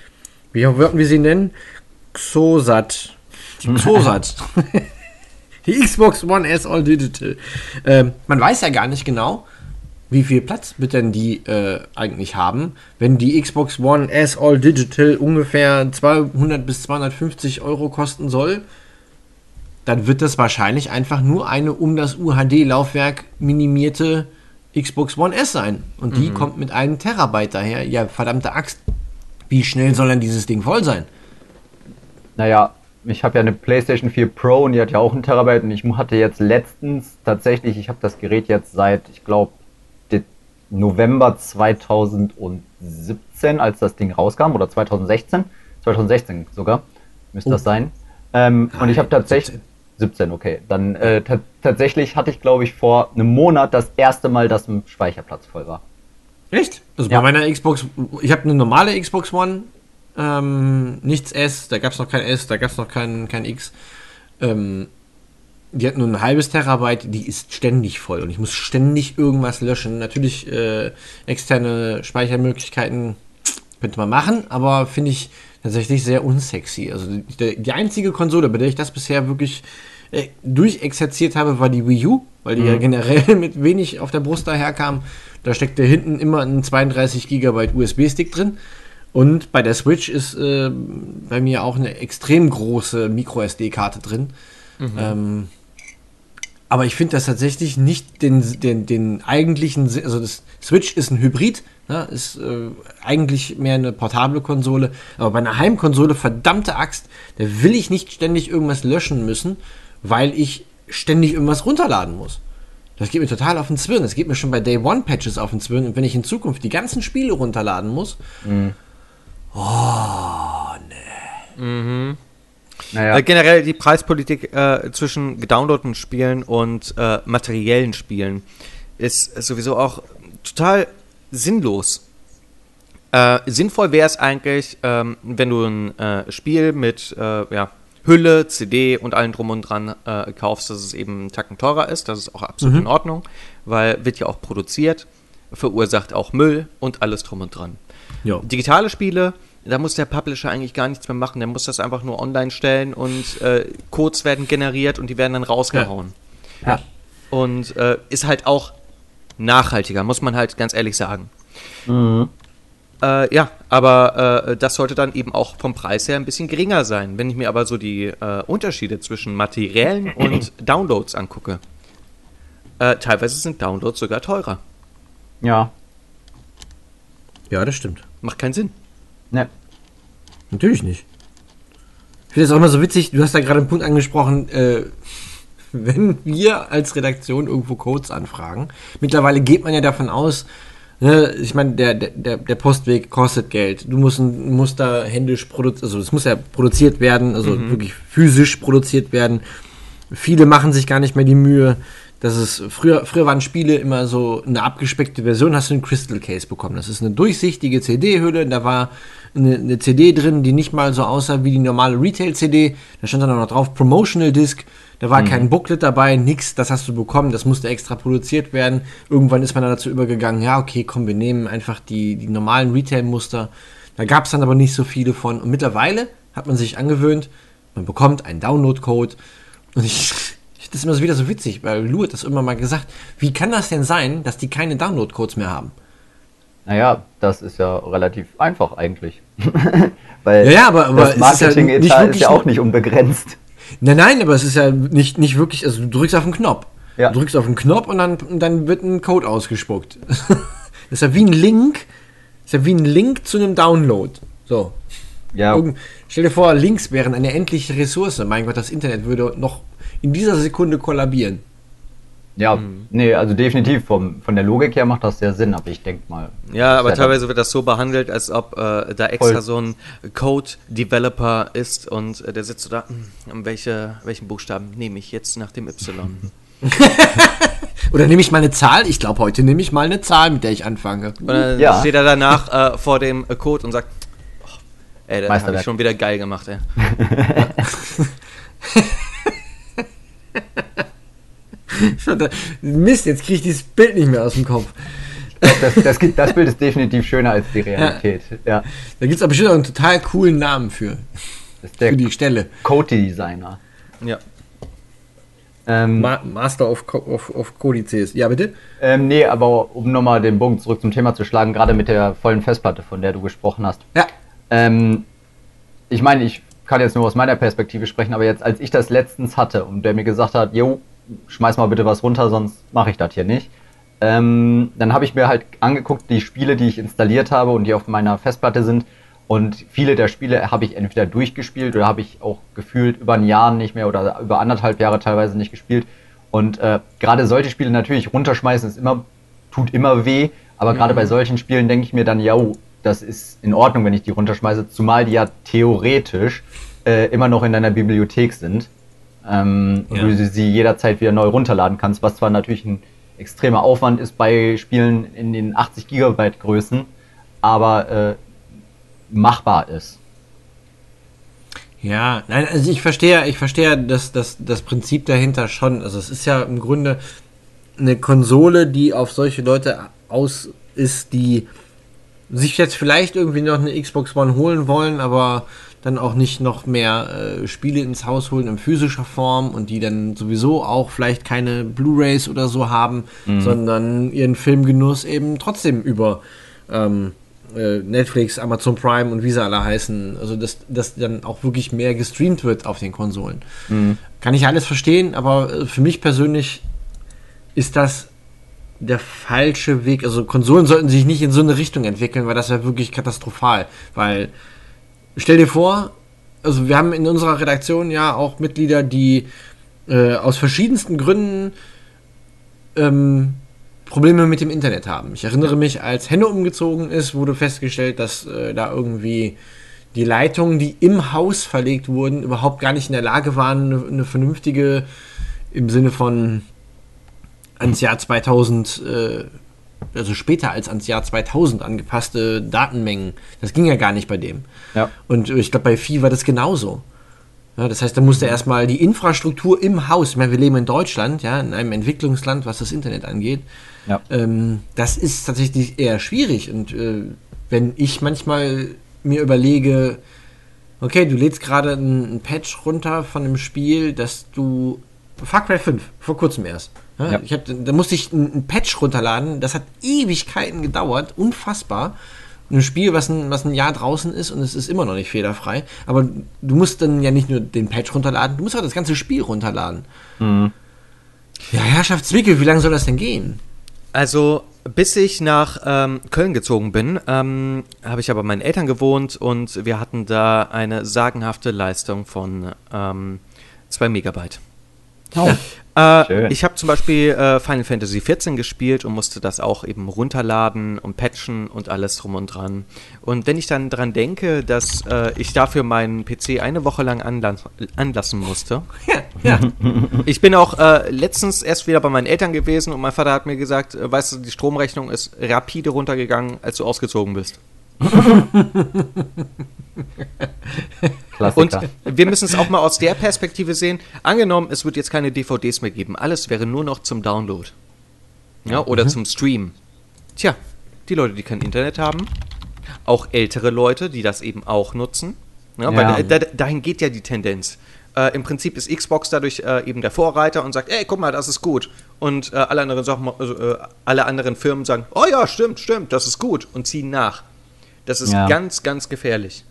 wie würden wir sie nennen? Xosat. Die *laughs* Xosat. die Xbox One S All Digital. Ähm, man weiß ja gar nicht genau, wie viel Platz wird denn die äh, eigentlich haben, wenn die Xbox One S All Digital ungefähr 200 bis 250 Euro kosten soll. Dann wird das wahrscheinlich einfach nur eine um das UHD-Laufwerk minimierte Xbox One S sein. Und die mhm. kommt mit einem Terabyte daher. Ja, verdammte Axt. Wie schnell soll denn dieses Ding voll sein? Naja, ich habe ja eine PlayStation 4 Pro und die hat ja auch einen Terabyte. Und ich hatte jetzt letztens tatsächlich, ich habe das Gerät jetzt seit, ich glaube, November 2017, als das Ding rauskam, oder 2016. 2016 sogar, müsste oh. das sein. Ähm, und ich habe tatsächlich. 17, okay. Dann äh, tatsächlich hatte ich, glaube ich, vor einem Monat das erste Mal, dass ein Speicherplatz voll war. Echt? Also ja. bei meiner Xbox, ich habe eine normale Xbox One, ähm, nichts S, da gab es noch kein S, da gab es noch kein, kein X. Ähm, die hat nur ein halbes Terabyte, die ist ständig voll und ich muss ständig irgendwas löschen. Natürlich äh, externe Speichermöglichkeiten könnte man machen, aber finde ich tatsächlich sehr unsexy. Also die, die, einzige Konsole, bei der ich das bisher wirklich äh, durchexerziert habe, war die Wii U, weil die mhm. ja generell *laughs* mit wenig auf der Brust daherkam. Da steckte hinten immer ein 32 GB USB-Stick drin. Und bei der Switch ist äh, bei mir auch eine extrem große Micro-SD-Karte drin. Mhm. Ähm, Aber ich finde das tatsächlich nicht den, den, den eigentlichen, Sinn- also das Switch ist ein Hybrid, ne, ist äh, eigentlich mehr eine portable Konsole, aber bei einer Heimkonsole, verdammte Axt, da will ich nicht ständig irgendwas löschen müssen, weil ich ständig irgendwas runterladen muss. Das geht mir total auf den Zwirn. Das geht mir schon bei Day One Patches auf den Zwirn. Und wenn ich in Zukunft die ganzen Spiele runterladen muss, Naja, Äh, generell die Preispolitik äh, zwischen gedownloadeten Spielen und äh, materiellen Spielen ist sowieso auch total sinnlos. Äh, sinnvoll wäre es eigentlich, ähm, wenn du ein äh, Spiel mit äh, ja, Hülle, CD und allem drum und dran kaufst, dass es eben einen Tacken teurer ist. Das ist auch absolut in Ordnung, weil wird ja auch produziert, verursacht auch Müll und alles drum und dran. Ja. Digitale Spiele, da muss der Publisher eigentlich gar nichts mehr machen. Der muss das einfach nur online stellen und äh, Codes werden generiert und die werden dann rausgehauen. ja. Und äh, ist halt auch nachhaltiger, muss man halt ganz ehrlich sagen. Äh, ja, aber äh, das sollte dann eben auch vom Preis her ein bisschen geringer sein. Wenn ich mir aber so die äh, Unterschiede zwischen materiellen und *clears throat* Downloads angucke, äh, teilweise sind Downloads sogar teurer. ja. ja, das stimmt. Macht keinen Sinn. Ne. Natürlich nicht. Ich finde es auch immer so witzig, du hast da gerade einen Punkt angesprochen, äh, *laughs* wenn wir als Redaktion irgendwo Codes anfragen, mittlerweile geht man ja davon aus, ne, ich meine, der, der, der Postweg kostet Geld. Du musst, musst da händisch produzieren, also es muss ja produziert werden, also wirklich physisch produziert werden. Viele machen sich gar nicht mehr die Mühe, dass es früher, früher waren Spiele immer so eine abgespeckte Version, hast du einen Crystal Case bekommen. Das ist eine durchsichtige CD-Hülle, da war eine, eine CD drin, die nicht mal so aussah wie die normale Retail-CD. Da stand dann auch noch drauf Promotional Disc. Da war kein Booklet dabei, nix, das hast du bekommen, das musste extra produziert werden. Irgendwann ist man dann dazu übergegangen, ja, okay, komm, wir nehmen einfach die, die normalen Retail-Muster. Da gab es dann aber nicht so viele von. Und mittlerweile hat man sich angewöhnt, man bekommt einen Download-Code. Und ich, ich finde das immer so wieder so witzig, weil Lou hat das immer mal gesagt. Wie kann das denn sein, dass die keine Download-Codes mehr haben? Naja, das ist ja relativ einfach eigentlich. *laughs* Weil Ja, ja, aber- aber das es ist ja Marketing ist ja auch nicht unbegrenzt. Nein, nein, aber es ist ja nicht, nicht wirklich, also du drückst auf den Knopf. Ja. Du drückst auf den Knopf und dann, und dann wird ein Code ausgespuckt. *laughs* das ist ja wie ein Link, das ist ja wie ein Link zu einem Download. So. Ja, Irgend, stell dir vor, Links wären eine endliche Ressource. Mein Gott, das Internet würde noch in dieser Sekunde kollabieren. ja, nee, also definitiv vom, von der Logik her macht das sehr Sinn, aber ich denke mal. Ja, aber teilweise wird das so behandelt, als ob äh, da extra Voll. so ein Code-Developer ist und äh, der sitzt so da, hm, welche, welchen Buchstaben nehme ich jetzt nach dem Y? *laughs* Oder nehme ich mal eine Zahl? Ich glaube, heute nehme ich mal eine Zahl, mit der ich anfange. Und dann Ja. steht er danach äh, vor dem äh, Code und sagt, oh, ey, das habe ich schon wieder geil gemacht, ey. *laughs* *laughs* *laughs* Mist, jetzt kriege ich dieses Bild nicht mehr aus dem Kopf. Das, das, das Bild ist definitiv schöner als die *laughs* Realität. Ja, Da gibt es aber bestimmt auch einen total coolen Namen für. das ist der Für die Stelle. Code-Designer. Ja. Ähm, Ma Master of, Co of, of Codices. Ja, bitte? ähm, nee, aber um nochmal den Bogen zurück zum Thema zu schlagen, gerade mit der vollen Festplatte, von der du gesprochen hast. Ja. Ähm, ich meine, ich kann jetzt nur aus meiner Perspektive sprechen, aber jetzt, als ich das letztens hatte und der mir gesagt hat, jo, schmeiß mal bitte was runter, sonst mache ich das hier nicht. Ähm, dann habe ich mir halt angeguckt, die Spiele, die ich installiert habe und die auf meiner Festplatte sind. Und viele der Spiele habe ich entweder durchgespielt oder habe ich auch gefühlt über ein Jahr nicht mehr oder über anderthalb Jahre teilweise nicht gespielt. Und äh, gerade solche Spiele natürlich runterschmeißen ist immer, tut immer weh. Aber gerade bei solchen Spielen denke ich mir dann, ja, das ist in Ordnung, wenn ich die runterschmeiße, zumal die ja theoretisch äh, immer noch in deiner Bibliothek sind. Ähm, und Ja. du sie- sie jederzeit wieder neu runterladen kannst, was zwar natürlich ein extremer Aufwand ist bei Spielen in den 80 Gigabyte Größen, aber äh, machbar ist. Ja, nein, also ich verstehe, ich verstehe das, das, das Prinzip dahinter schon. Also es ist ja im Grunde eine Konsole, die auf solche Leute aus ist, die sich jetzt vielleicht irgendwie noch eine Xbox One holen wollen, aber dann auch nicht noch mehr äh, Spiele ins Haus holen in physischer Form und die dann sowieso auch vielleicht keine Blu-rays oder so haben, sondern ihren Filmgenuss eben trotzdem über ähm, äh, Netflix, Amazon Prime und wie sie alle heißen, also dass, dass dann auch wirklich mehr gestreamt wird auf den Konsolen. Mhm. Kann ich alles verstehen, aber äh, für mich persönlich ist das der falsche Weg. Also Konsolen sollten sich nicht in so eine Richtung entwickeln, weil das wäre wirklich katastrophal. Weil, stell dir vor, also wir haben in unserer Redaktion ja auch Mitglieder, die äh, aus verschiedensten Gründen ähm, Probleme mit dem Internet haben. Ich erinnere mich, als Henne umgezogen ist, wurde festgestellt, dass äh, da irgendwie die Leitungen, die im Haus verlegt wurden, überhaupt gar nicht in der Lage waren, eine, eine vernünftige, im Sinne von ans Jahr 2000, äh, also später als ans Jahr 2000 angepasste Datenmengen. Das ging ja gar nicht bei dem. Ja. Und ich glaube, bei Vieh war das genauso. Ja, das heißt, da musste erstmal die Infrastruktur im Haus, ich meine, wir leben in Deutschland, ja, in einem Entwicklungsland, was das Internet angeht. Ja. Ähm, das ist tatsächlich eher schwierig. Und äh, wenn ich manchmal mir überlege, okay, du lädst gerade ein, ein Patch runter von einem Spiel, das du Far Cry 5, vor kurzem erst. Ja, ja. Ich hab, da musste ich ein, Patch runterladen, das hat Ewigkeiten gedauert, unfassbar. Ein Spiel, was ein, was ein Jahr draußen ist und es ist immer noch nicht fehlerfrei. Aber du musst dann ja nicht nur den Patch runterladen, du musst auch das ganze Spiel runterladen. Mhm. Ja, Herrschaftswickel, wie lange soll das denn gehen? Also, bis ich nach ähm, Köln gezogen bin, ähm, habe ich aber bei meinen Eltern gewohnt und wir hatten da eine sagenhafte Leistung von 2 ähm, Megabyte. Oh. Äh, ich habe zum Beispiel äh, Final Fantasy XIV gespielt und musste das auch eben runterladen und patchen und alles drum und dran. Und wenn ich dann dran denke, dass äh, ich dafür meinen PC eine Woche lang anla anlassen musste. *laughs* Ja, ja. *laughs* Ich bin auch äh, letztens erst wieder bei meinen Eltern gewesen und mein Vater hat mir gesagt, äh, weißt du, die Stromrechnung ist rapide runtergegangen, als du ausgezogen bist. Und wir müssen es auch mal aus der Perspektive sehen. Angenommen, es wird jetzt keine DVDs mehr geben. Alles wäre nur noch zum Download. Ja, oder mhm. zum Stream. Tja, die Leute, die kein Internet haben, auch ältere Leute, die das eben auch nutzen. Ja, ja. Weil da, dahin geht ja die Tendenz. Äh, Im Prinzip ist Xbox dadurch äh, eben der Vorreiter und sagt, ey, guck mal, das ist gut. Und äh, alle, anderen Sachen, also, äh, alle anderen Firmen sagen, oh ja, stimmt, stimmt, das ist gut und ziehen nach. Das ist ja. ganz, ganz gefährlich.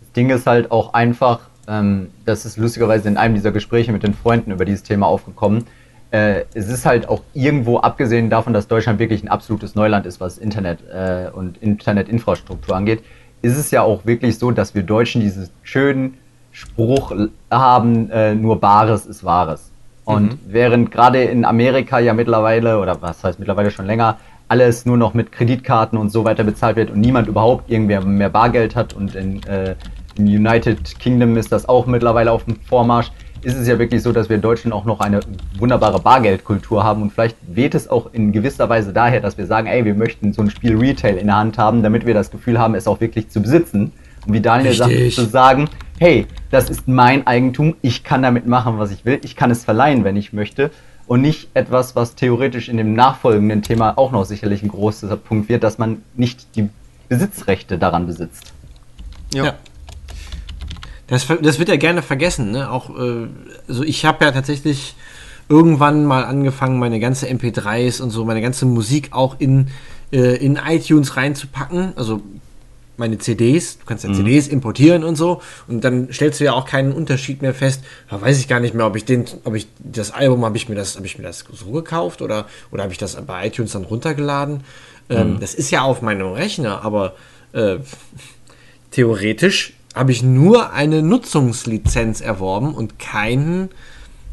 Das Ding ist halt auch einfach, ähm, das ist lustigerweise in einem dieser Gespräche mit den Freunden über dieses Thema aufgekommen. Äh, es ist halt auch irgendwo, abgesehen davon, dass Deutschland wirklich ein absolutes Neuland ist, was Internet äh, und Internetinfrastruktur angeht, ist es ja auch wirklich so, dass wir Deutschen diesen schönen Spruch haben, äh, nur Bares ist Wahres. Und mhm. während gerade in Amerika ja mittlerweile, oder was heißt mittlerweile schon länger, alles nur noch mit Kreditkarten und so weiter bezahlt wird und niemand überhaupt irgendwer mehr Bargeld hat und in, äh, im United Kingdom ist das auch mittlerweile auf dem Vormarsch, ist es ja wirklich so, dass wir in Deutschland auch noch eine wunderbare Bargeldkultur haben und vielleicht weht es auch in gewisser Weise daher, dass wir sagen, ey, wir möchten so ein Spiel Retail in der Hand haben, damit wir das Gefühl haben, es auch wirklich zu besitzen. Und wie Daniel Richtig. sagt, zu sagen, hey, das ist mein Eigentum, ich kann damit machen, was ich will, ich kann es verleihen, wenn ich möchte und nicht etwas, was theoretisch in dem nachfolgenden Thema auch noch sicherlich ein großer Punkt wird, dass man nicht die Besitzrechte daran besitzt. Ja. ja. Das, das wird ja gerne vergessen. Ne? Auch, äh, also ich habe ja tatsächlich irgendwann mal angefangen, meine ganze MP3s und so, meine ganze Musik auch in, äh, in iTunes reinzupacken. Also meine CDs, du kannst ja mhm. CDs importieren und so, und dann stellst du ja auch keinen Unterschied mehr fest. Da weiß ich gar nicht mehr, ob ich den, ob ich das Album habe ich mir das, habe ich mir das so gekauft oder oder habe ich das bei iTunes dann runtergeladen. Ähm, mhm. das ist ja auf meinem Rechner, aber äh, theoretisch habe ich nur eine Nutzungslizenz erworben und keinen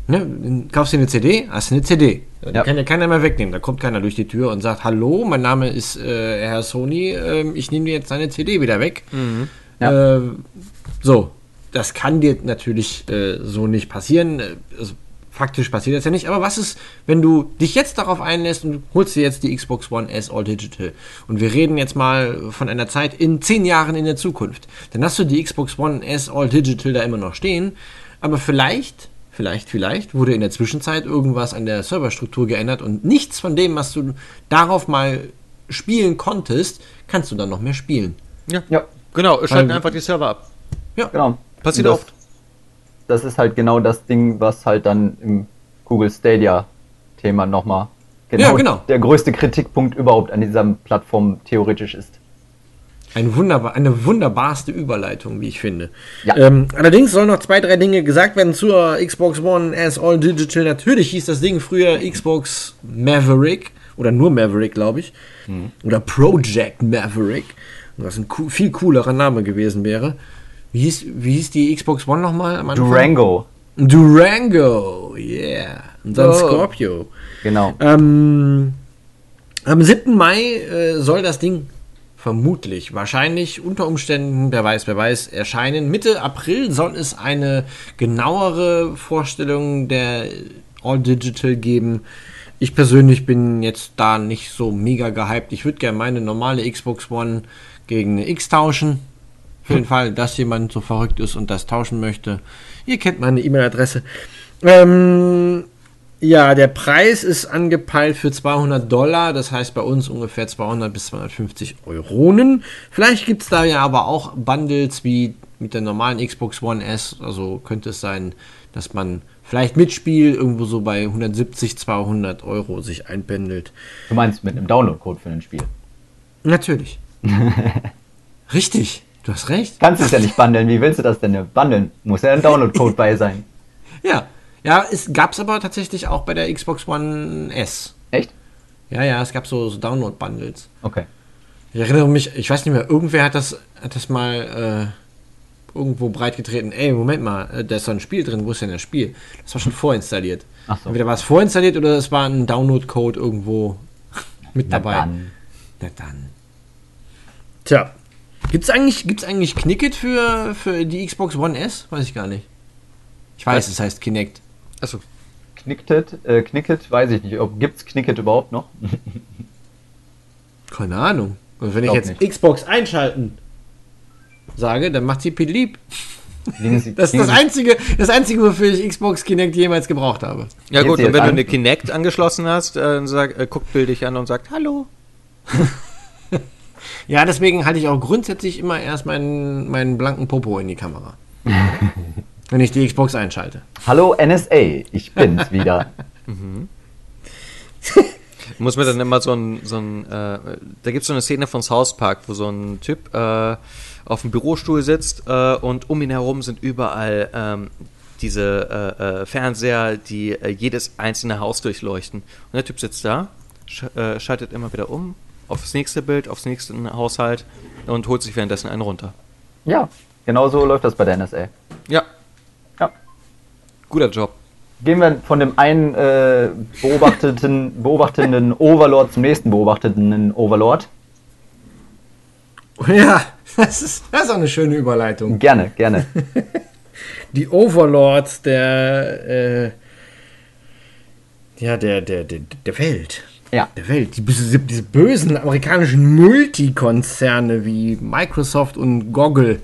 Ne, kaufst du eine CD, hast du eine CD. Die ja. kann ja keiner mehr wegnehmen. Da kommt keiner durch die Tür und sagt, hallo, mein Name ist äh, Herr Sony, äh, ich nehme dir jetzt deine CD wieder weg. Mhm. Ja. Äh, so, das kann dir natürlich äh, so nicht passieren. Also, faktisch passiert das ja nicht. Aber was ist, wenn du dich jetzt darauf einlässt und holst dir jetzt die Xbox One S All Digital und wir reden jetzt mal von einer Zeit in zehn Jahren in der Zukunft. Dann hast du die Xbox One S All Digital da immer noch stehen, aber vielleicht Vielleicht, vielleicht wurde in der Zwischenzeit irgendwas an der Serverstruktur geändert und nichts von dem, was du darauf mal spielen konntest, kannst du dann noch mehr spielen. Ja, ja. genau. Schalten einfach die Server ab. Ja, genau. Passiert das, oft. Das ist halt genau das Ding, was halt dann im Google Stadia-Thema nochmal genau, ja, genau der größte Kritikpunkt überhaupt an dieser Plattform theoretisch ist. Ein wunderbar, eine wunderbarste Überleitung, wie ich finde. Ja. Ähm, allerdings sollen noch zwei, drei Dinge gesagt werden zur Xbox One as All Digital. Natürlich hieß das Ding früher Xbox Maverick oder nur Maverick, glaube ich. Oder Project Maverick, was ein co viel coolerer Name gewesen wäre. Wie hieß, wie hieß die Xbox One nochmal? Durango. Durango, yeah. Und dann Oh. Scorpio. Genau. Ähm, am 7. Mai äh, soll das Ding vermutlich, wahrscheinlich, unter Umständen, wer weiß, wer weiß, erscheinen. Mitte April soll es eine genauere Vorstellung der All Digital geben. Ich persönlich bin jetzt da nicht so mega gehypt. Ich würde gerne meine normale Xbox One gegen eine X tauschen. Für den Fall, dass jemand so verrückt ist und das tauschen möchte. Ihr kennt meine E-Mail-Adresse. Ähm, ja, der Preis ist angepeilt für 200 Dollar, das heißt bei uns ungefähr 200 bis 250 Euronen. Vielleicht gibt es da ja aber auch Bundles wie mit der normalen Xbox One S. Also könnte es sein, dass man vielleicht mit Spiel irgendwo so bei 170, 200 Euro sich einpendelt. Du meinst mit einem Download-Code für ein Spiel. Natürlich. *laughs* Richtig, du hast recht. Kannst du es ja nicht bundeln. Wie willst du das denn bundeln? Muss ja ein Download-Code bei sein. *laughs* Ja, ja, es gab es aber tatsächlich auch bei der Xbox One S. Echt? Ja, ja, es gab so, so Download-Bundles. Okay. Ich erinnere mich, ich weiß nicht mehr, irgendwer hat das, hat das mal äh, irgendwo breitgetreten. Ey, Moment mal, äh, da ist doch ein Spiel drin, wo ist denn das Spiel? Das war schon vorinstalliert. Ach so. Entweder war es vorinstalliert oder es war ein Download-Code irgendwo mit Na dabei. dann. Na dann. Tja. Gibt's eigentlich, gibt's eigentlich Knicket für, für die Xbox One S? Weiß ich gar nicht. Ich weiß, es heißt Kinect. Achso. Knicktet, äh, Knicket, weiß ich nicht. Ob gibt's Knicket überhaupt noch? *laughs* Keine Ahnung. Und wenn ich Glaub jetzt nicht. Xbox einschalten sage, dann macht sie *laughs* Sie- Das ist das einzige, das einzige, wofür ich Xbox Kinect jemals gebraucht habe. Ja gut, und wenn du eine Kinect angeschlossen hast, äh, dann sag, äh, guckt Bill dich an und sagt Hallo. *laughs* Ja, deswegen halte ich auch grundsätzlich immer erst meinen, meinen blanken Popo in die Kamera. Wenn ich die Xbox einschalte. Hallo NSA, ich bin's wieder. *laughs* Muss mir dann immer so ein, so ein äh, da gibt es so eine Szene von South Park, wo so ein Typ äh, auf dem Bürostuhl sitzt äh, und um ihn herum sind überall ähm, diese äh, äh, Fernseher, die äh, jedes einzelne Haus durchleuchten. Und der Typ sitzt da, sch äh, schaltet immer wieder um aufs nächste Bild, aufs nächste Haushalt und holt sich währenddessen einen runter. Ja, genau so läuft das bei der NSA. Ja. Guter Job. Gehen wir von dem einen äh, beobachteten, *laughs* beobachtenden Overlord zum nächsten beobachteten Overlord. *laughs* Ja, das ist, das ist auch eine schöne Überleitung. Gerne, gerne. *laughs* Die Overlords der, äh, ja, der, der, der, der Welt. Ja. Der Welt. Die, diese, diese bösen amerikanischen Multikonzerne wie Microsoft und Google.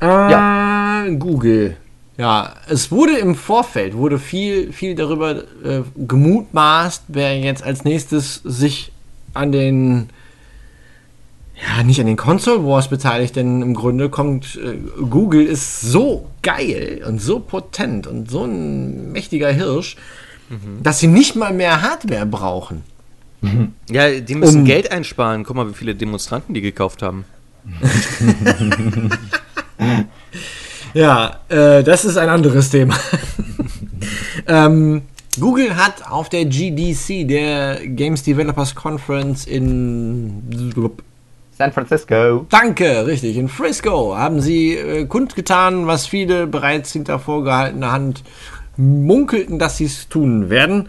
Äh, Google. Ja, es wurde im Vorfeld, wurde viel, viel darüber äh, gemutmaßt, wer jetzt als nächstes sich an den ja, nicht an den Console Wars beteiligt, denn im Grunde kommt äh, Google ist so geil und so potent und so ein mächtiger Hirsch, dass sie nicht mal mehr Hardware brauchen. *laughs* Ja, die müssen Um- Geld einsparen. Guck mal, wie viele Demonstranten die gekauft haben. *laughs* *laughs* Ja, äh, das ist ein anderes Thema. *laughs* ähm, Google hat auf der GDC, der Games Developers Conference in San Francisco. Danke, richtig. In Frisco haben sie äh, kundgetan, was viele bereits hinter vorgehaltener Hand munkelten, dass sie es tun werden.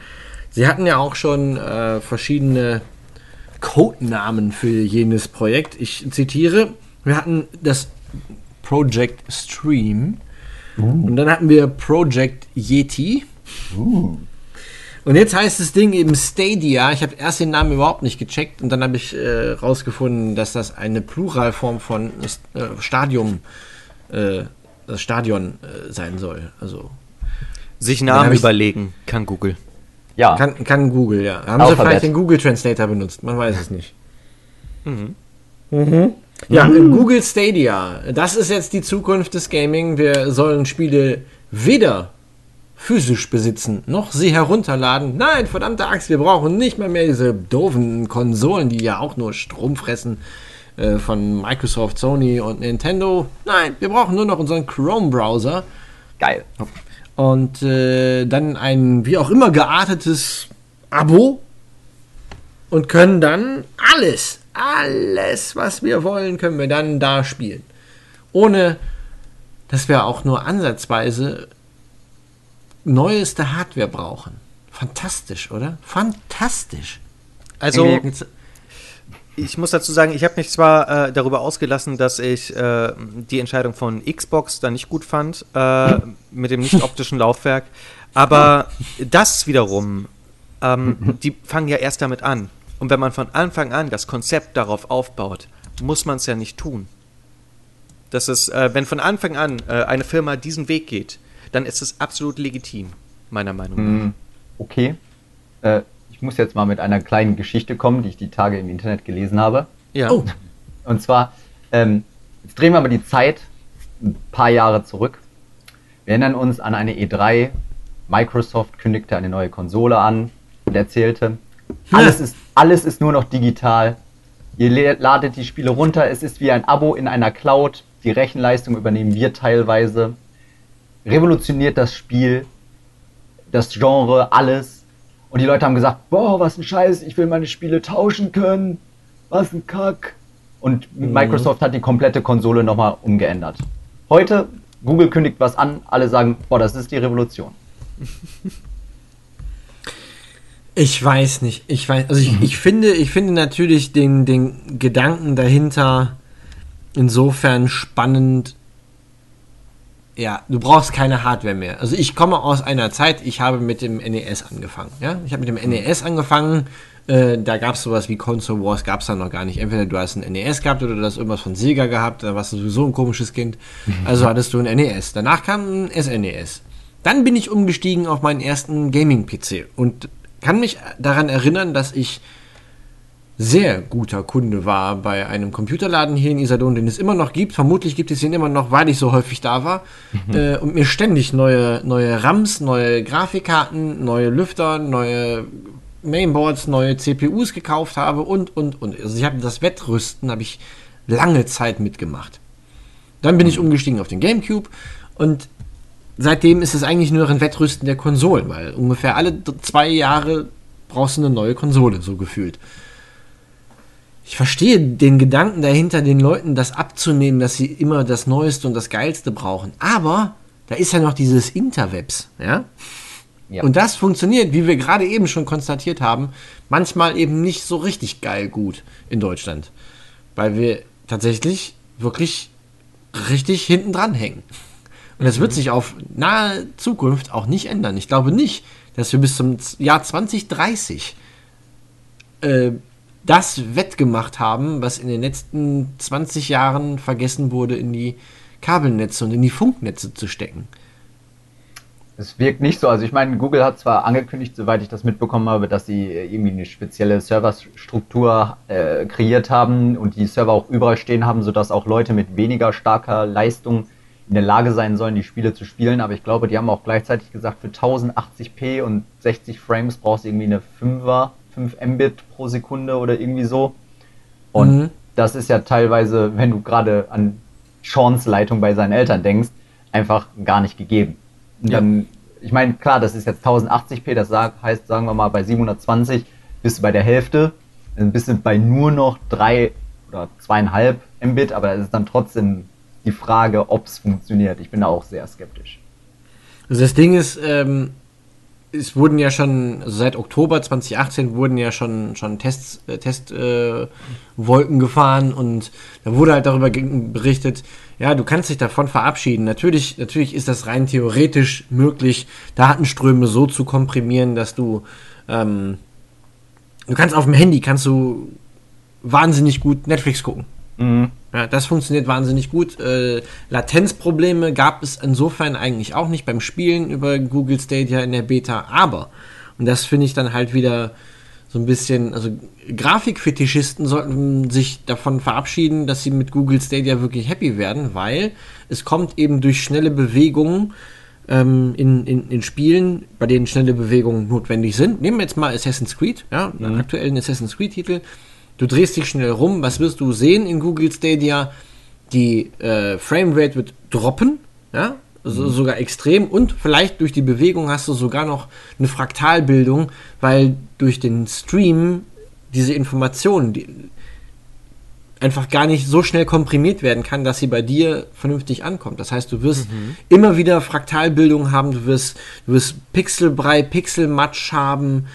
Sie hatten ja auch schon äh, verschiedene Codenamen für jenes Projekt. Ich zitiere, wir hatten das Project Stream und dann hatten wir Project Yeti. Und jetzt heißt das Ding eben Stadia. Ich habe erst den Namen überhaupt nicht gecheckt und dann habe ich äh, rausgefunden, dass das eine Pluralform von äh, Stadium, äh, das Stadion äh, sein soll. Also Sich Namen überlegen kann Google. Ja, kann, kann Google, ja. Haben sie Alphabet. vielleicht den Google Translator benutzt? Man weiß es nicht. Mhm. Ja, äh, Google Stadia. Das ist jetzt die Zukunft des Gaming. Wir sollen Spiele weder physisch besitzen, noch sie herunterladen. Nein, verdammte Axt, wir brauchen nicht mal mehr diese doofen Konsolen, die ja auch nur Strom fressen. äh, von Microsoft, Sony und Nintendo. Nein, wir brauchen nur noch unseren Chrome-Browser. Geil. Und äh, dann ein wie auch immer geartetes Abo und können dann alles, alles, was wir wollen, können wir dann da spielen. Ohne dass wir auch nur ansatzweise neueste Hardware brauchen. Fantastisch, oder? Fantastisch. Also, ich muss dazu sagen, ich habe mich zwar äh, darüber ausgelassen, dass ich äh, die Entscheidung von Xbox da nicht gut fand, äh, *laughs* mit dem nicht optischen Laufwerk, aber das wiederum, ähm, die fangen ja erst damit an. Und wenn man von Anfang an das Konzept darauf aufbaut, muss man es ja nicht tun. Das ist, äh, wenn von Anfang an äh, eine Firma diesen Weg geht, dann ist es absolut legitim, meiner Meinung nach. Hm, Okay. Äh, ich muss jetzt mal mit einer kleinen Geschichte kommen, die ich die Tage im Internet gelesen habe. Ja. Oh, *laughs* Und zwar, ähm, jetzt drehen wir mal die Zeit ein paar Jahre zurück. Wir erinnern uns an eine E3. Microsoft kündigte eine neue Konsole an und erzählte, alles ist, alles ist nur noch digital. Ihr ladet die Spiele runter, es ist wie ein Abo in einer Cloud. Die Rechenleistung übernehmen wir teilweise. Revolutioniert das Spiel, das Genre, alles. Und die Leute haben gesagt, boah, was ein Scheiß, ich will meine Spiele tauschen können. Was ein Kack. Und Microsoft hat die komplette Konsole nochmal umgeändert. Heute, Google kündigt was an, alle sagen, boah, das ist die Revolution. *laughs* Ich weiß nicht. Ich weiß, also ich, ich finde, ich finde natürlich den, den Gedanken dahinter insofern spannend. Ja, du brauchst keine Hardware mehr. Also ich komme aus einer Zeit, ich habe mit dem NES angefangen. Ja, ich habe mit dem NES angefangen. Äh, da gab es sowas wie Console Wars, gab es da noch gar nicht. Entweder du hast ein NES gehabt oder du hast irgendwas von Sega gehabt, da warst du sowieso ein komisches Kind. Also hattest du ein NES. Danach kam ein SNES. Dann bin ich umgestiegen auf meinen ersten Gaming-PC und kann mich daran erinnern, dass ich sehr guter Kunde war bei einem Computerladen hier in Iserlohn, den es immer noch gibt. Vermutlich gibt es ihn immer noch, weil ich so häufig da war. Äh, und mir ständig neue, neue RAMs, neue Grafikkarten, neue Lüfter, neue Mainboards, neue CPUs gekauft habe und, und, und. Also ich habe das Wettrüsten, habe ich lange Zeit mitgemacht. Dann bin ich umgestiegen auf den Gamecube und seitdem ist es eigentlich nur noch ein Wettrüsten der Konsolen, weil ungefähr alle zwei Jahre brauchst du eine neue Konsole, so gefühlt. Ich verstehe den Gedanken dahinter, den Leuten das abzunehmen, dass sie immer das Neueste und das Geilste brauchen. Aber da ist ja noch dieses Interwebs, ja? Ja. Und das funktioniert, wie wir gerade eben schon konstatiert haben, manchmal eben nicht so richtig geil gut in Deutschland. Weil wir tatsächlich wirklich richtig hinten dran hängen. Und das wird sich auf nahe Zukunft auch nicht ändern. Ich glaube nicht, dass wir bis zum Jahr 2030 äh, das wettgemacht haben, was in den letzten 20 Jahren vergessen wurde, in die Kabelnetze und in die Funknetze zu stecken. Es wirkt nicht so. Also ich meine, Google hat zwar angekündigt, soweit ich das mitbekommen habe, dass sie äh, irgendwie eine spezielle Serverstruktur äh, kreiert haben und die Server auch überall stehen haben, sodass auch Leute mit weniger starker Leistung in der Lage sein sollen, die Spiele zu spielen. Aber ich glaube, die haben auch gleichzeitig gesagt, für 1080p und 60 Frames brauchst du irgendwie eine 5er, 5 Mbit pro Sekunde oder irgendwie so. Und Mhm. das ist ja teilweise, wenn du gerade an Seans Leitung bei seinen Eltern denkst, einfach gar nicht gegeben. Und Ja. dann, ich meine, klar, das ist jetzt 1080p, das heißt, sagen wir mal, bei 720 bist du bei der Hälfte, dann bist du bei nur noch drei oder zweieinhalb Mbit, aber es ist dann trotzdem die Frage, ob es funktioniert. Ich bin da auch sehr skeptisch. Also das Ding ist, ähm, es wurden ja schon, also seit Oktober 2018 wurden ja schon, schon Tests, äh, Testwolken äh, gefahren und da wurde halt darüber berichtet, ja, du kannst dich davon verabschieden. Natürlich, natürlich ist das rein theoretisch möglich, Datenströme so zu komprimieren, dass du, ähm, du kannst auf dem Handy, kannst du wahnsinnig gut Netflix gucken. Mhm. Ja, das funktioniert wahnsinnig gut. Äh, Latenzprobleme gab es insofern eigentlich auch nicht beim Spielen über Google Stadia in der Beta, aber, und das finde ich dann halt wieder so ein bisschen, also Grafikfetischisten sollten sich davon verabschieden, dass sie mit Google Stadia wirklich happy werden, weil es kommt eben durch schnelle Bewegungen ähm, in, in, in Spielen, bei denen schnelle Bewegungen notwendig sind. Nehmen wir jetzt mal Assassin's Creed, ja, einen aktuellen Assassin's Creed-Titel du drehst dich schnell rum, was wirst du sehen in Google Stadia? Die äh, Framerate wird droppen, ja, so, mhm. sogar extrem und vielleicht durch die Bewegung hast du sogar noch eine Fraktalbildung, weil durch den Stream diese Informationen die einfach gar nicht so schnell komprimiert werden kann, dass sie bei dir vernünftig ankommt. Das heißt, du wirst mhm. immer wieder Fraktalbildung haben, du wirst, du wirst Pixelbrei, Pixelmatsch haben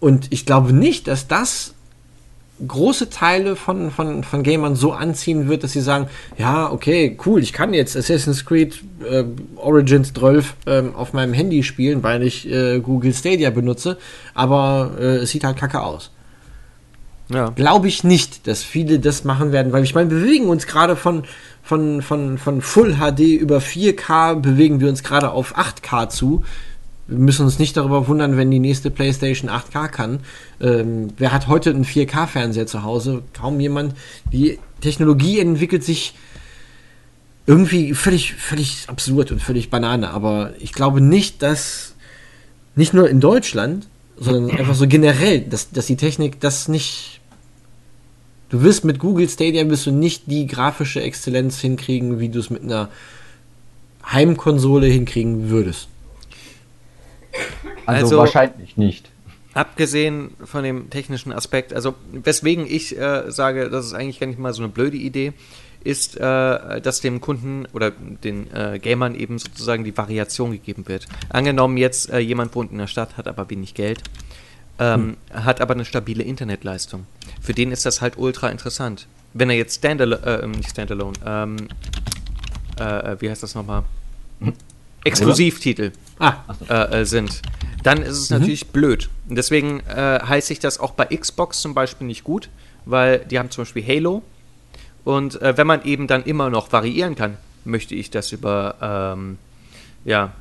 und ich glaube nicht, dass das große Teile von, von, von Gamern so anziehen wird, dass sie sagen, ja, okay, cool, ich kann jetzt Assassin's Creed äh, Origins 12 ähm, auf meinem Handy spielen, weil ich äh, Google Stadia benutze, aber äh, es sieht halt kacke aus. Ja. Glaube ich nicht, dass viele das machen werden, weil ich meine, wir bewegen uns gerade von, von, von, von Full HD über 4K, bewegen wir uns gerade auf 8K zu. Wir müssen uns nicht darüber wundern, wenn die nächste PlayStation 8K kann. Ähm, wer hat heute einen 4K-Fernseher zu Hause? Kaum jemand. Die Technologie entwickelt sich irgendwie völlig, völlig absurd und völlig Banane. Aber ich glaube nicht, dass nicht nur in Deutschland, sondern einfach so generell, dass, dass die Technik das nicht. Du wirst mit Google Stadia wirst du nicht die grafische Exzellenz hinkriegen, wie du es mit einer Heimkonsole hinkriegen würdest. Also, also wahrscheinlich nicht. Abgesehen von dem technischen Aspekt, also weswegen ich äh, sage, das ist eigentlich gar nicht mal so eine blöde Idee, ist, äh, dass dem Kunden oder den äh, Gamern eben sozusagen die Variation gegeben wird. Angenommen jetzt, äh, jemand wohnt in der Stadt, hat aber wenig Geld, ähm, hm. hat aber eine stabile Internetleistung. Für den ist das halt ultra interessant. Wenn er jetzt Standalone, äh, nicht Standalone, ähm, äh, wie heißt das nochmal? Hm. Exklusivtitel ah. äh, sind, dann ist es mhm. natürlich blöd. Und deswegen äh, heiße ich das auch bei Xbox zum Beispiel nicht gut, weil die haben zum Beispiel Halo. Und äh, wenn man eben dann immer noch variieren kann, möchte ich das über, ähm, ja,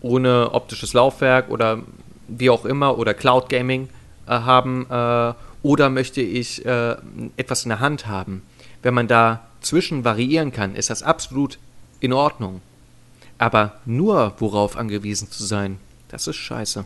ohne optisches Laufwerk oder wie auch immer oder Cloud Gaming äh, haben äh, oder möchte ich äh, etwas in der Hand haben. Wenn man da zwischen variieren kann, ist das absolut in Ordnung. Aber nur worauf angewiesen zu sein, das ist scheiße.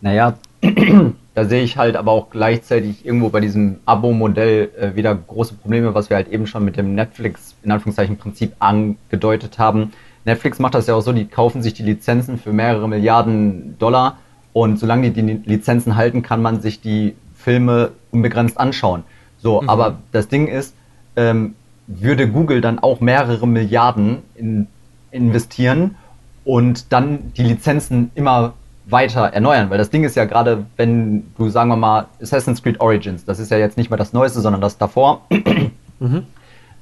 Naja, *clears throat* da sehe ich halt aber auch gleichzeitig irgendwo bei diesem Abo-Modell äh, wieder große Probleme, was wir halt eben schon mit dem Netflix, in Anführungszeichen, Prinzip angedeutet haben. Netflix macht das ja auch so, die kaufen sich die Lizenzen für mehrere Milliarden Dollar und solange die die Lizenzen halten, kann man sich die Filme unbegrenzt anschauen. So, mhm. aber das Ding ist, ähm, würde Google dann auch mehrere Milliarden in investieren und dann die Lizenzen immer weiter erneuern. Weil das Ding ist ja gerade, wenn du, sagen wir mal, Assassin's Creed Origins, das ist ja jetzt nicht mehr das Neueste, sondern das davor. *coughs* mhm.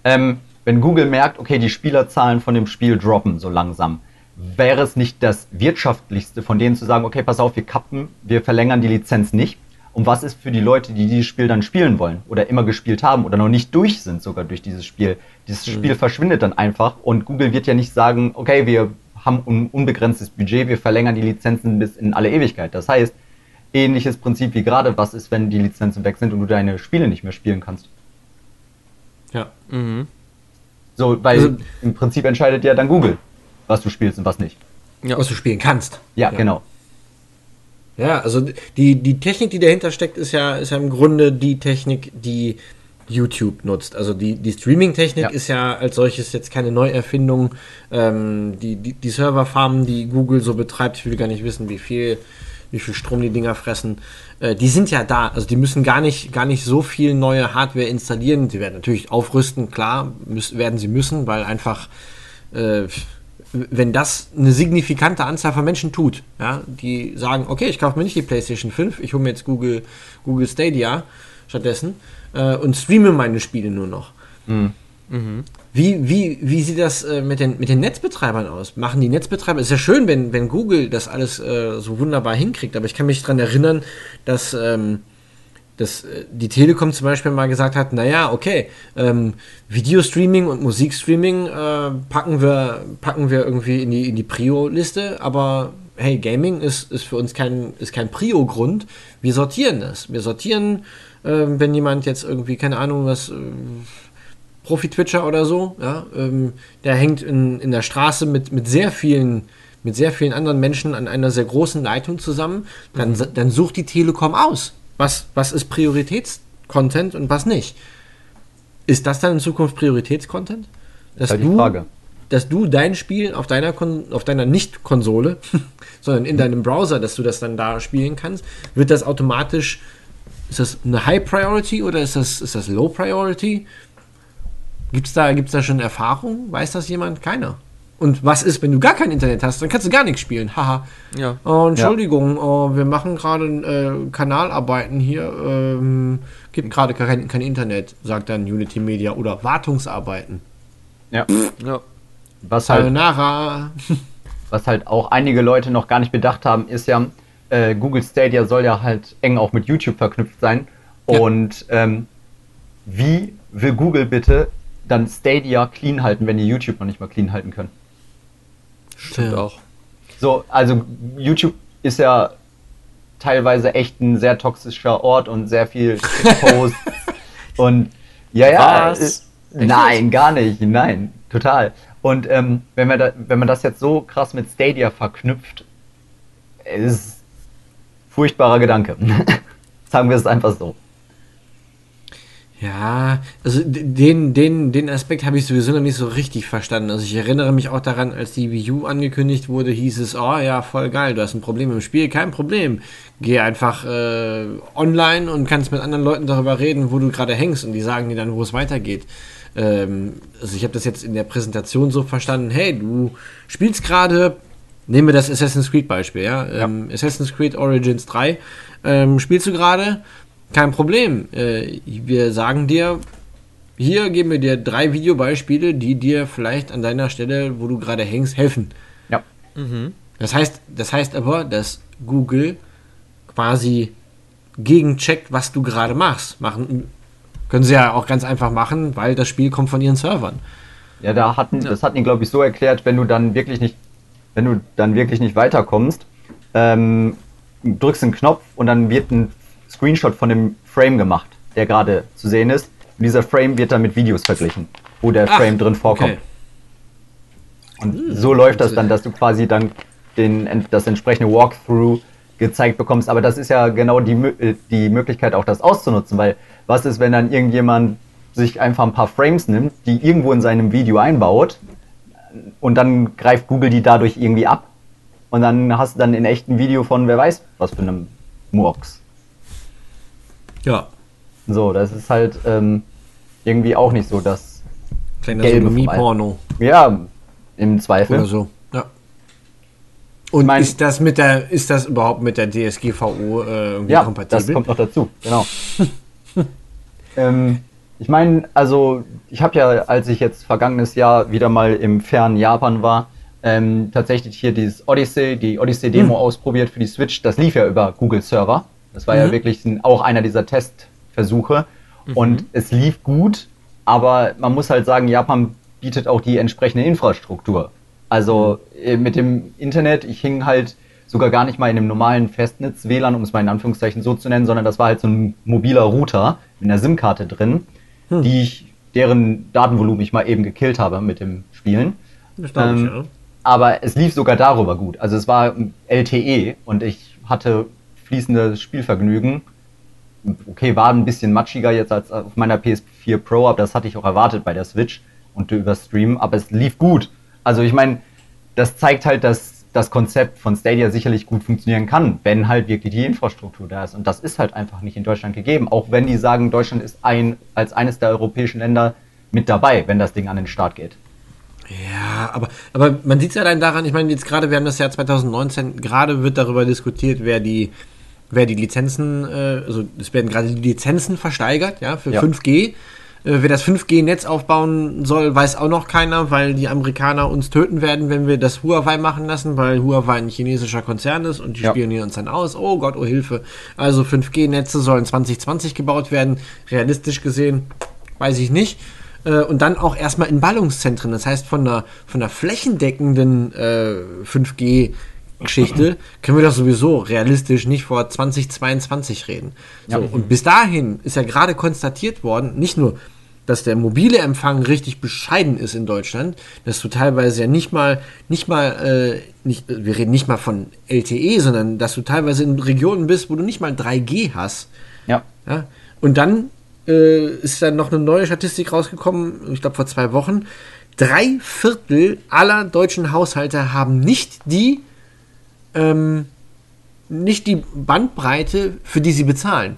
ähm, wenn Google merkt, okay, die Spielerzahlen von dem Spiel droppen so langsam, wäre es nicht das wirtschaftlichste von denen zu sagen, okay, pass auf, wir kappen, wir verlängern die Lizenz nicht. Und was ist für die Leute, die dieses Spiel dann spielen wollen oder immer gespielt haben oder noch nicht durch sind sogar durch dieses Spiel? Dieses mhm. Spiel verschwindet dann einfach und Google wird ja nicht sagen, okay, wir haben ein unbegrenztes Budget, wir verlängern die Lizenzen bis in alle Ewigkeit. Das heißt, ähnliches Prinzip wie gerade, was ist, wenn die Lizenzen weg sind und du deine Spiele nicht mehr spielen kannst? Ja. Mhm. So, weil also, im Prinzip entscheidet ja dann Google, was du spielst und was nicht. Ja, was du spielen kannst. Ja, ja. genau. Ja, also die, die Technik, die dahinter steckt, ist ja, ist ja im Grunde die Technik, die YouTube nutzt. Also die, die Streaming-Technik ja. ist ja als solches jetzt keine Neuerfindung. Ähm, die, die, die Serverfarmen, die Google so betreibt, ich will gar nicht wissen, wie viel, wie viel Strom die Dinger fressen, äh, die sind ja da. Also die müssen gar nicht, gar nicht so viel neue Hardware installieren. Sie werden natürlich aufrüsten, klar, müssen, werden sie müssen, weil einfach äh, wenn das eine signifikante Anzahl von Menschen tut, ja, die sagen, okay, ich kaufe mir nicht die PlayStation 5, ich hole mir jetzt Google, Google Stadia stattdessen äh, und streame meine Spiele nur noch. Mhm. Mhm. Wie, wie, wie sieht das äh, mit, den, mit den Netzbetreibern aus? Machen die Netzbetreiber, ist ja schön, wenn, wenn Google das alles äh, so wunderbar hinkriegt, aber ich kann mich daran erinnern, dass ähm, dass äh, die Telekom zum Beispiel mal gesagt hat, naja, okay, ähm, Videostreaming und Musikstreaming äh, packen, wir, packen wir irgendwie in die, in die Prio-Liste, aber hey, Gaming ist, ist für uns kein, ist kein Prio-Grund. Wir sortieren das. Wir sortieren, äh, wenn jemand jetzt irgendwie, keine Ahnung, was, äh, Profi-Twitcher oder so, ja, ähm, der hängt in, in der Straße mit, mit sehr vielen mit sehr vielen anderen Menschen an einer sehr großen Leitung zusammen, dann, mhm. dann sucht die Telekom aus was, was ist Prioritäts, Content und was nicht. Ist das dann in Zukunft Prioritätscontent? Dass halt die du, Frage. dass du dein Spiel auf deiner, Kon auf deiner Nicht-Konsole, *laughs* sondern in deinem Browser, dass du das dann da spielen kannst, wird das automatisch, ist das eine High Priority oder ist das, ist das Low Priority? Gibt es da, gibt's da schon Erfahrung? Weiß das jemand? Keiner. Und was ist, wenn du gar kein Internet hast? Dann kannst du gar nichts spielen. Haha. Ja. Oh, Entschuldigung, oh, wir machen gerade äh, Kanalarbeiten hier. Ähm, gibt gerade kein, kein Internet, sagt dann Unity Media. Oder Wartungsarbeiten. Ja. ja. Was halt, Sayonara. *laughs* was halt auch einige Leute noch gar nicht bedacht haben, ist ja, äh, Google Stadia soll ja halt eng auch mit YouTube verknüpft sein. Ja. Und ähm, wie will Google bitte dann Stadia clean halten, wenn die YouTube noch nicht mal clean halten können? Stimmt Tja. auch. So, also YouTube ist ja teilweise echt ein sehr toxischer Ort und sehr viel Posts *laughs* und ja, ja. Was? ist- Nein, gar nicht. Nein, total. Und ähm, wenn, man da, wenn man das jetzt so krass mit Stadia verknüpft, ist furchtbarer Gedanke. *laughs* Sagen wir es einfach so. Ja, also den, den, den Aspekt habe ich sowieso noch nicht so richtig verstanden. Also ich erinnere mich auch daran, als die Wii U angekündigt wurde, hieß es, oh ja, voll geil, du hast ein Problem im Spiel, kein Problem. Geh einfach äh, online und kannst mit anderen Leuten darüber reden, wo du gerade hängst und die sagen dir dann, wo es weitergeht. Ähm, also ich habe das jetzt in der Präsentation so verstanden, hey, du spielst gerade, nehmen wir das Assassin's Creed Beispiel, ja, ähm, Assassin's Creed Origins 3, ähm, spielst du gerade, kein Problem. Äh, wir sagen dir, hier geben wir dir drei Videobeispiele, die dir vielleicht an deiner Stelle, wo du gerade hängst, helfen. Ja. Das heißt, das heißt aber, dass Google quasi gegencheckt, was du gerade machst. Machen können sie ja auch ganz einfach machen, weil das Spiel kommt von ihren Servern. Ja, da hatten, das hatten die, glaube ich, so erklärt, wenn du dann wirklich nicht, wenn du dann wirklich nicht weiterkommst, ähm, drückst einen Knopf und dann wird ein Screenshot von dem Frame gemacht, der gerade zu sehen ist. Und dieser Frame wird dann mit Videos verglichen, wo der Ach, Frame drin vorkommt. okay. Und so läuft das dann, dass du quasi dann den, das entsprechende Walkthrough gezeigt bekommst. Aber das ist ja genau die, äh, die Möglichkeit, auch das auszunutzen, weil was ist, wenn dann irgendjemand sich einfach ein paar Frames nimmt, die irgendwo in seinem Video einbaut und dann greift Google die dadurch irgendwie ab und dann hast du dann in echt ein Video von wer weiß was für einem Murks. Ja, So, das ist halt ähm, irgendwie auch nicht so, dass kleiner Sodomie-Porno ja im Zweifel oder so. Ja. Und mein- ist das mit der, ist das überhaupt mit der DSGVO äh, irgendwie Ja, kompatibel? das kommt noch dazu, genau. *laughs* ähm, ich meine, also ich habe ja, als ich jetzt vergangenes Jahr wieder mal im fernen Japan war, ähm, tatsächlich hier dieses Odyssey, die Odyssey-Demo ausprobiert für die Switch. Das lief ja über Google Server. Das war ja Mhm. wirklich ein, auch einer dieser Testversuche. Und es lief gut, aber man muss halt sagen, Japan bietet auch die entsprechende Infrastruktur. Also äh, mit dem Internet, ich hing halt sogar gar nicht mal in einem normalen Festnetz-WLAN, um es mal in Anführungszeichen so zu nennen, sondern das war halt so ein mobiler Router mit einer SIM-Karte drin, die ich, deren Datenvolumen ich mal eben gekillt habe mit dem Spielen. Glaub ich, Ähm, ja. Aber es lief sogar darüber gut. Also es war LTE und ich hatte fließendes Spielvergnügen. Okay, war ein bisschen matschiger jetzt als auf meiner PS4 Pro, aber das hatte ich auch erwartet bei der Switch und über Stream, aber es lief gut. Also ich meine, das zeigt halt, dass das Konzept von Stadia sicherlich gut funktionieren kann, wenn halt wirklich die Infrastruktur da ist. Und das ist halt einfach nicht in Deutschland gegeben, auch wenn die sagen, Deutschland ist ein, als eines der europäischen Länder mit dabei, wenn das Ding an den Start geht. Ja, aber, aber man sieht es ja dann daran, ich meine, jetzt gerade, wir haben das Jahr 2019, gerade wird darüber diskutiert, wer die, wer die Lizenzen, äh, also es werden gerade die Lizenzen versteigert, ja, für Ja. 5G. Äh, wer das 5G-Netz aufbauen soll, weiß auch noch keiner, weil die Amerikaner uns töten werden, wenn wir das Huawei machen lassen, weil Huawei ein chinesischer Konzern ist und die Ja. spionieren uns dann aus. Oh Gott, oh Hilfe. Also 5G-Netze sollen 2020 gebaut werden. Realistisch gesehen, weiß ich nicht. Äh, Und dann auch erstmal in Ballungszentren. Das heißt, von einer, von einer flächendeckenden äh, 5G-Geschichte können wir doch sowieso realistisch nicht vor 2022 reden. So, und bis dahin ist ja gerade konstatiert worden, nicht nur, dass der mobile Empfang richtig bescheiden ist in Deutschland, dass du teilweise ja nicht mal, nicht mal, äh, nicht, wir reden nicht mal von LTE, sondern dass du teilweise in Regionen bist, wo du nicht mal 3G hast. Ja. Ja? Und dann äh, ist dann noch eine neue Statistik rausgekommen, ich glaube vor zwei Wochen. Drei Viertel aller deutschen Haushalte haben nicht die, ähm, nicht die Bandbreite, für die sie bezahlen.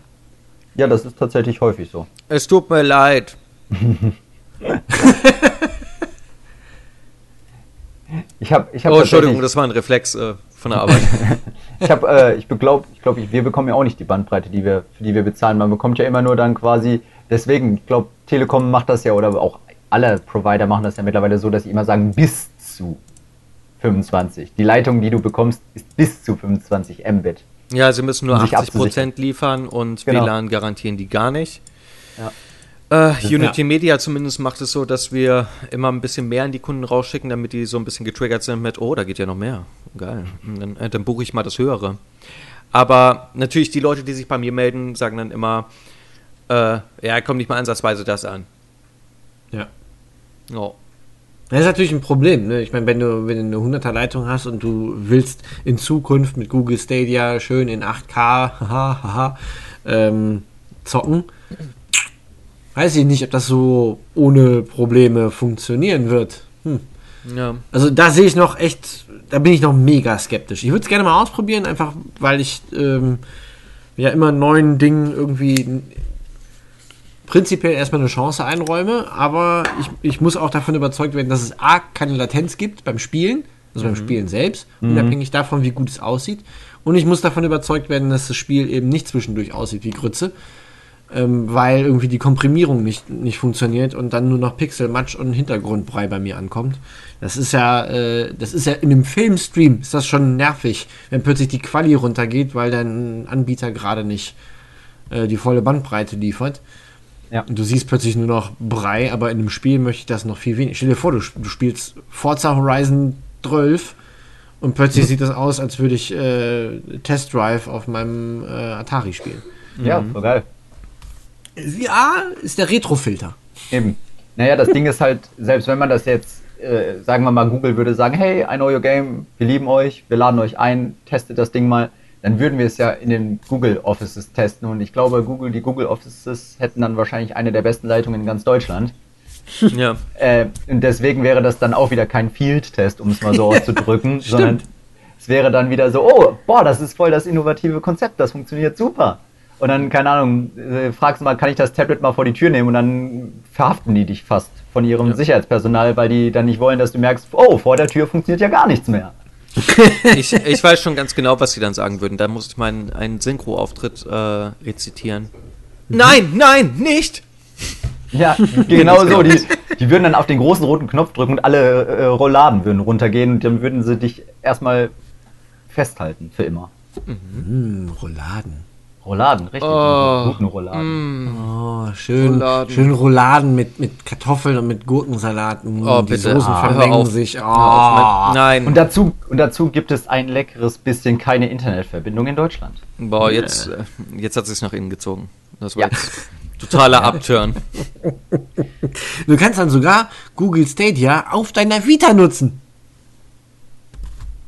Ja, das ist tatsächlich häufig so. Es tut mir leid. *laughs* Ich habe, ich hab Oh, Entschuldigung, das war ein Reflex äh, von der Arbeit. *laughs* Ich habe, äh, ich glaube, ich glaub, wir bekommen ja auch nicht die Bandbreite, die wir, für die wir bezahlen. Man bekommt ja immer nur dann quasi, deswegen, ich glaube, Telekom macht das ja oder auch alle Provider machen das ja mittlerweile so, dass sie immer sagen bis zu 25. Die Leitung, die du bekommst, ist bis zu 25 Mbit. ja, sie müssen nur Um sich 80% liefern und Genau. WLAN garantieren die gar nicht. Ja. Äh, Unity Media zumindest macht es so, dass wir immer ein bisschen mehr an die Kunden rausschicken, damit die so ein bisschen getriggert sind mit, oh, da geht ja noch mehr. Geil. Dann, äh, dann buche ich mal das Höhere. Aber natürlich, die Leute, die sich bei mir melden, sagen dann immer, äh, ja, kommt nicht mal ansatzweise das an. Ja. Oh. Das ist natürlich ein Problem. Ne? Ich meine, wenn du, wenn du eine 100er Leitung hast und du willst in Zukunft mit Google Stadia schön in 8K *laughs* haha, haha, ähm, zocken, weiß ich nicht, ob das so ohne Probleme funktionieren wird. Hm. Ja. Also da sehe ich noch echt, da bin ich noch mega skeptisch. Ich würde es gerne mal ausprobieren, einfach weil ich ähm, ja immer neuen Dingen irgendwie prinzipiell erstmal eine Chance einräume, aber ich, ich muss auch davon überzeugt werden, dass es A, keine Latenz gibt beim Spielen, also beim Spielen selbst, unabhängig davon, wie gut es aussieht. Und ich muss davon überzeugt werden, dass das Spiel eben nicht zwischendurch aussieht wie Grütze, ähm, weil irgendwie die Komprimierung nicht, nicht funktioniert und dann nur noch Pixel, Matsch und Hintergrundbrei bei mir ankommt. Das ist ja, äh, das ist ja in einem Filmstream ist das schon nervig, wenn plötzlich die Quali runtergeht, weil dein Anbieter gerade nicht äh, die volle Bandbreite liefert. Ja. Und du siehst plötzlich nur noch Brei, aber in einem Spiel möchte ich das noch viel weniger. Stell dir vor, du, du spielst Forza Horizon 12 und plötzlich sieht das aus, als würde ich äh, Test Drive auf meinem äh, Atari spielen. Ja, so geil. Ja, ist der Retrofilter. Eben. Naja, das Ding ist halt, selbst wenn man das jetzt, äh, sagen wir mal, Google würde sagen, hey, I know your game, wir lieben euch, wir laden euch ein, testet das Ding mal, dann würden wir es ja in den Google Offices testen und ich glaube, Google, die Google Offices hätten dann wahrscheinlich eine der besten Leitungen in ganz Deutschland. *laughs* Ja. Äh, und deswegen wäre das dann auch wieder kein Field-Test, um es mal so *laughs* auszudrücken, sondern es wäre dann wieder so, oh, boah, das ist voll das innovative Konzept, das funktioniert super. Und dann, keine Ahnung, äh, fragst du mal, kann ich das Tablet mal vor die Tür nehmen und dann verhaften die dich fast von ihrem Sicherheitspersonal, weil die dann nicht wollen, dass du merkst, oh, vor der Tür funktioniert ja gar nichts mehr. *laughs* Ich, ich weiß schon ganz genau, was sie dann sagen würden. Da muss ich meinen einen Synchro-Auftritt äh, rezitieren. Nein, nein, nicht! Ja, genau so. *laughs* Die, die würden dann auf den großen roten Knopf drücken und alle äh, Rolladen würden runtergehen und dann würden sie dich erstmal festhalten für immer. Hm, Rouladen. Rolladen, richtig. Oh. guten Rolladen. Oh, schön, Rouladen. schön Rouladen mit, mit Kartoffeln und mit Gurkensalat. Mm, Oh, die bitte. Soßen Ah, vermengen auf. sich. Oh. Auf, Nein. Und dazu, und dazu gibt es ein leckeres bisschen keine Internetverbindung in Deutschland. Boah, jetzt, äh, jetzt hat sich's nach innen gezogen. Das war Ja. jetzt totaler *laughs* Upturn. Du kannst dann sogar Google Stadia auf deiner Vita nutzen.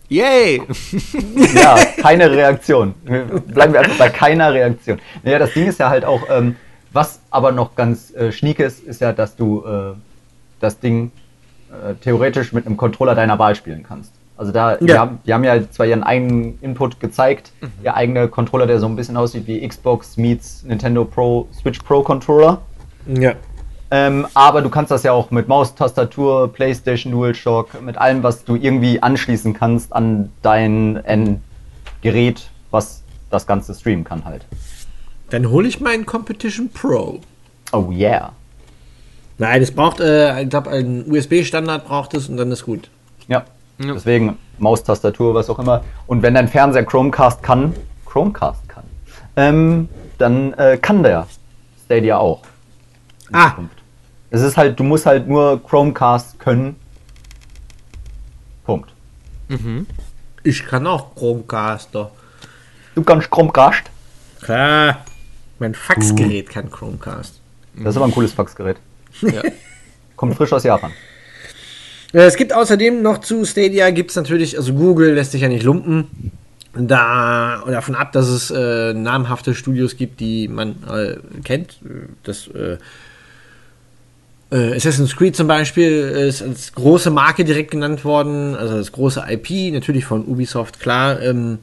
Yay! Ja, keine Reaktion. Bleiben wir einfach bei keiner Reaktion. Naja, das Ding ist ja halt auch, ähm, was aber noch ganz äh, schnieke ist, ist ja, dass du äh, das Ding äh, theoretisch mit einem Controller deiner Wahl spielen kannst. Also da, die, Ja. haben, die haben ja zwar ihren eigenen Input gezeigt, ihr eigener Controller, der so ein bisschen aussieht wie Xbox meets Nintendo Pro, Switch Pro Controller. Ja. Ähm, aber du kannst das ja auch mit Maus, Tastatur, PlayStation DualShock, mit allem, was du irgendwie anschließen kannst an dein N Gerät, was das Ganze streamen kann halt. Dann hole ich meinen Competition Pro. Oh yeah. Nein, es braucht, äh, ich glaube, ein USB-Standard braucht es und dann ist gut. Ja. Ja. Deswegen Maus, Tastatur, was auch immer. Und wenn dein Fernseher Chromecast kann, Chromecast kann, ähm, dann äh, kann der Stadia auch. Ah. Zukunft. Es ist halt, du musst halt nur Chromecast können. Punkt. Mhm. Ich kann auch Chromecaster. Du kannst Chromecast. Klar. Mein Faxgerät kann Chromecast. Das ist aber ein cooles Faxgerät. Ja. *laughs* Kommt frisch aus Japan. Äh, Es gibt außerdem noch zu Stadia, gibt es natürlich, also Google lässt sich ja nicht lumpen. da davon ab, dass es äh, namhafte Studios gibt, die man äh, kennt. Das äh, äh, Assassin's Creed zum Beispiel ist als große Marke direkt genannt worden, also das große IP, natürlich von Ubisoft, klar. Ähm,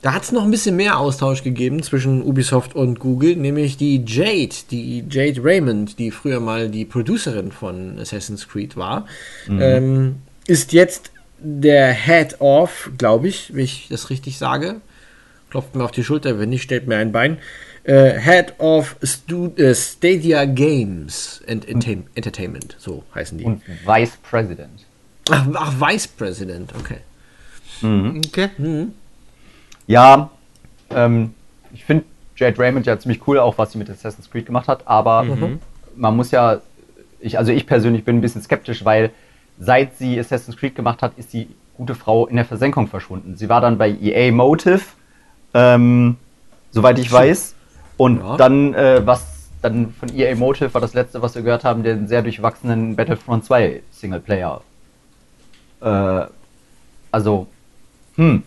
da hat es noch ein bisschen mehr Austausch gegeben zwischen Ubisoft und Google, nämlich die Jade, die Jade Raymond, die früher mal die Producerin von Assassin's Creed war, ähm, ist jetzt der Head of, glaube ich, wenn ich das richtig sage. Klopft mir auf die Schulter, wenn nicht, stellt mir ein Bein. Äh, Head of Stu äh, Stadia Games and Enta- Entertainment, so heißen die. Und Vice President. Ach, ach, Vice President, okay. Okay. Ja, ähm, ich finde Jade Raymond ja ziemlich cool, auch was sie mit Assassin's Creed gemacht hat, aber man muss ja, ich, also ich persönlich bin ein bisschen skeptisch, weil seit sie Assassin's Creed gemacht hat, ist die gute Frau in der Versenkung verschwunden. Sie war dann bei EA Motive, ähm, soweit ich weiß, und Ja. dann, äh, was dann von EA Motive war das letzte, was wir gehört haben, den sehr durchwachsenen Battlefront 2 Singleplayer. Äh, also, hm,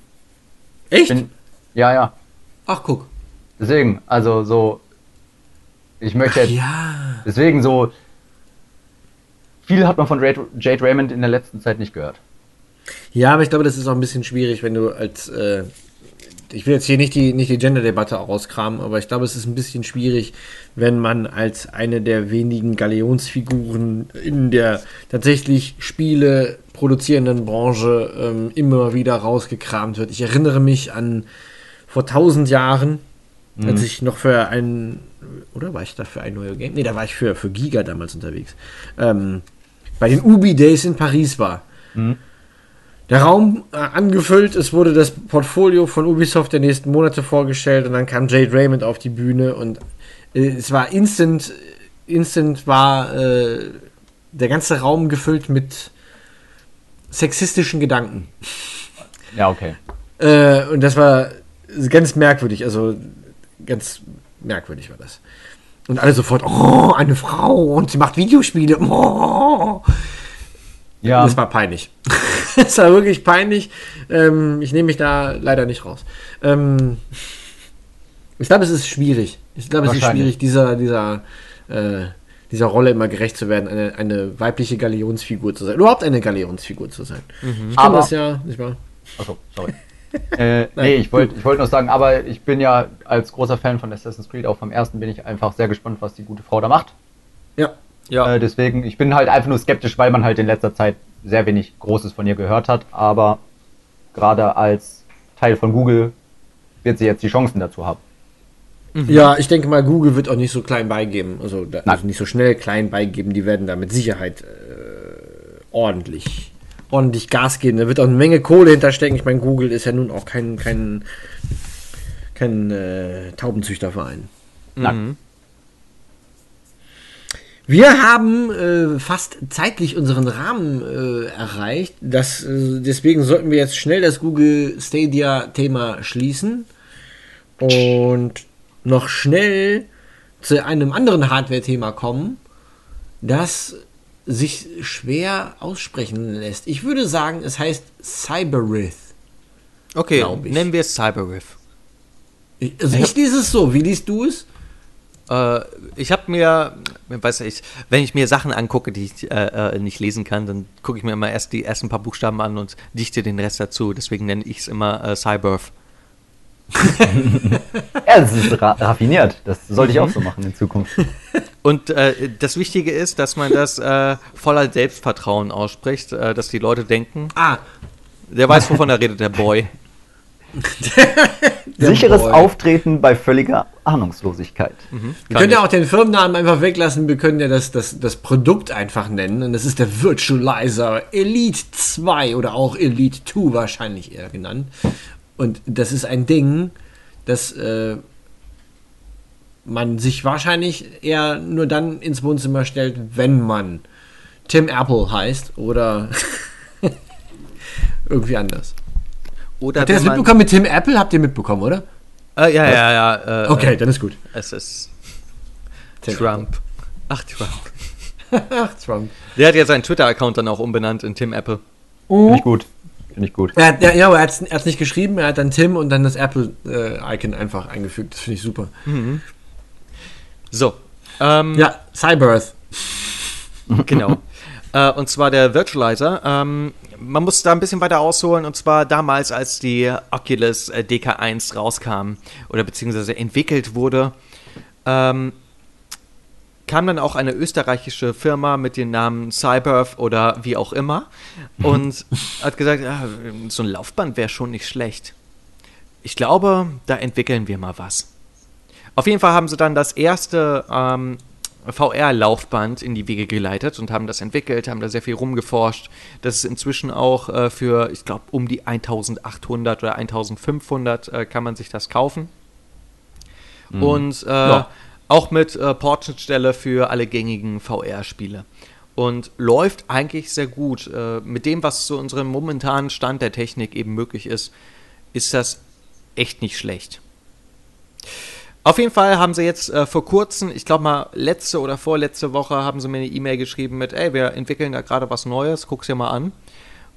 Echt? bin, ja, ja. ach, guck. Deswegen, also so, ich möchte jetzt, Ja. deswegen so, viel hat man von Jade, Jade Raymond in der letzten Zeit nicht gehört. Ja, aber ich glaube, das ist auch ein bisschen schwierig, wenn du als. Äh, ich will jetzt hier nicht die, nicht die Gender-Debatte rauskramen, aber ich glaube, es ist ein bisschen schwierig, wenn man als eine der wenigen Galionsfiguren in der tatsächlich Spiele produzierenden Branche ähm, immer wieder rausgekramt wird. Ich erinnere mich an vor tausend Jahren, als ich noch für ein. Oder war ich da für ein neues Game? Nee, da war ich für, für Giga damals unterwegs. Ähm, bei den Ubi Days in Paris war der Raum äh, angefüllt, es wurde das Portfolio von Ubisoft der nächsten Monate vorgestellt und dann kam Jade Raymond auf die Bühne und äh, es war instant, instant war äh, der ganze Raum gefüllt mit sexistischen Gedanken. Ja, okay. Äh, und das war ganz merkwürdig, also ganz merkwürdig war das. Und alle sofort, oh, eine Frau und sie macht Videospiele. Oh. Ja, Das war peinlich. *laughs* das war wirklich peinlich. Ähm, ich nehme mich da leider nicht raus. Ähm, ich glaube, es ist schwierig. Ich glaube, es ist schwierig, dieser, dieser, äh, dieser Rolle immer gerecht zu werden, eine, eine weibliche Galionsfigur zu sein. Überhaupt eine Galionsfigur zu sein. Ich kann Aber- das ja, nicht wahr? achso, sorry. *laughs* äh, nee, ich wollte ich wollt noch sagen, aber ich bin ja als großer Fan von Assassin's Creed, auch vom ersten bin ich einfach sehr gespannt, was die gute Frau da macht. Ja. Ja. Äh, deswegen, ich bin halt einfach nur skeptisch, weil man halt in letzter Zeit sehr wenig Großes von ihr gehört hat, aber gerade als Teil von Google wird sie jetzt die Chancen dazu haben. Ja, ich denke mal, Google wird auch nicht so klein beigeben. Also, da, also nicht so schnell klein beigeben. Die werden da mit Sicherheit äh, ordentlich, ordentlich Gas geben. Da wird auch eine Menge Kohle hinterstecken. Ich meine, Google ist ja nun auch kein, kein, kein äh, Taubenzüchterverein. Nein. Wir haben äh, fast zeitlich unseren Rahmen äh, erreicht. Das, äh, deswegen sollten wir jetzt schnell das Google Stadia-Thema schließen und noch schnell zu einem anderen Hardware-Thema kommen, das sich schwer aussprechen lässt. Ich würde sagen, es heißt Cyberith. Okay, ich. nennen wir es Cyberriff. Ich, also ich lese es so. Wie liest du es? Äh, ich habe mir, weiß ich, wenn ich mir Sachen angucke, die ich äh, äh, nicht lesen kann, dann gucke ich mir immer erst die ersten paar Buchstaben an und dichte den Rest dazu. Deswegen nenne ich es immer äh, Cyberf. *laughs* Ja, das ist ra raffiniert. Das sollte ich auch so machen in Zukunft. Und äh, das Wichtige ist, dass man das äh, voller Selbstvertrauen ausspricht, äh, dass die Leute denken, Ah, der weiß, wovon er redet, der Boy. *laughs* Sicheres Boy. Auftreten bei völliger Ahnungslosigkeit. Wir können ja auch den Firmennamen einfach weglassen. Wir können ja das, das, das Produkt einfach nennen. Und das ist der Virtualizer Elite 2 oder auch Elite 2 wahrscheinlich eher genannt. Und das ist ein Ding, das äh, man sich wahrscheinlich eher nur dann ins Wohnzimmer stellt, wenn man Tim Apple heißt oder *laughs* irgendwie anders. Oder Habt ihr das mitbekommen mit Tim Apple? Habt ihr mitbekommen, oder? Äh, ja, ja, ja. Äh, Okay, äh, dann ist gut. Es ist Tim Trump. Ach, Trump. *laughs* Ach, Trump. Der hat ja seinen Twitter-Account dann auch umbenannt in Tim Apple. Finde ich gut. Finde ich gut. Er hat, ja, ja, aber er hat es nicht geschrieben, er hat dann Tim und dann das Apple-Icon einfach eingefügt. Das finde ich super. So. Ähm, Ja, Cyberth. Genau. *laughs* äh, und zwar der Virtualizer. Ähm, man muss da ein bisschen weiter ausholen. Und zwar damals, als die Oculus äh, DK1 rauskam oder beziehungsweise entwickelt wurde, ähm, kam dann auch eine österreichische Firma mit dem Namen Cyberf oder wie auch immer und hat gesagt, ja, so ein Laufband wäre schon nicht schlecht. Ich glaube, da entwickeln wir mal was. Auf jeden Fall haben sie dann das erste ähm, VR-Laufband in die Wege geleitet und haben das entwickelt, haben da sehr viel rumgeforscht. Das ist inzwischen auch äh, für, ich glaube, um die 1800 oder 1500 äh, kann man sich das kaufen. Und äh, auch mit äh, Portschnittstelle für alle gängigen VR-Spiele. Und läuft eigentlich sehr gut. Äh, mit dem, was zu unserem momentanen Stand der Technik eben möglich ist, ist das echt nicht schlecht. Auf jeden Fall haben sie jetzt äh, vor kurzem, ich glaube mal letzte oder vorletzte Woche, haben sie mir eine E-Mail geschrieben mit, ey, wir entwickeln da gerade was Neues, guck's dir mal an.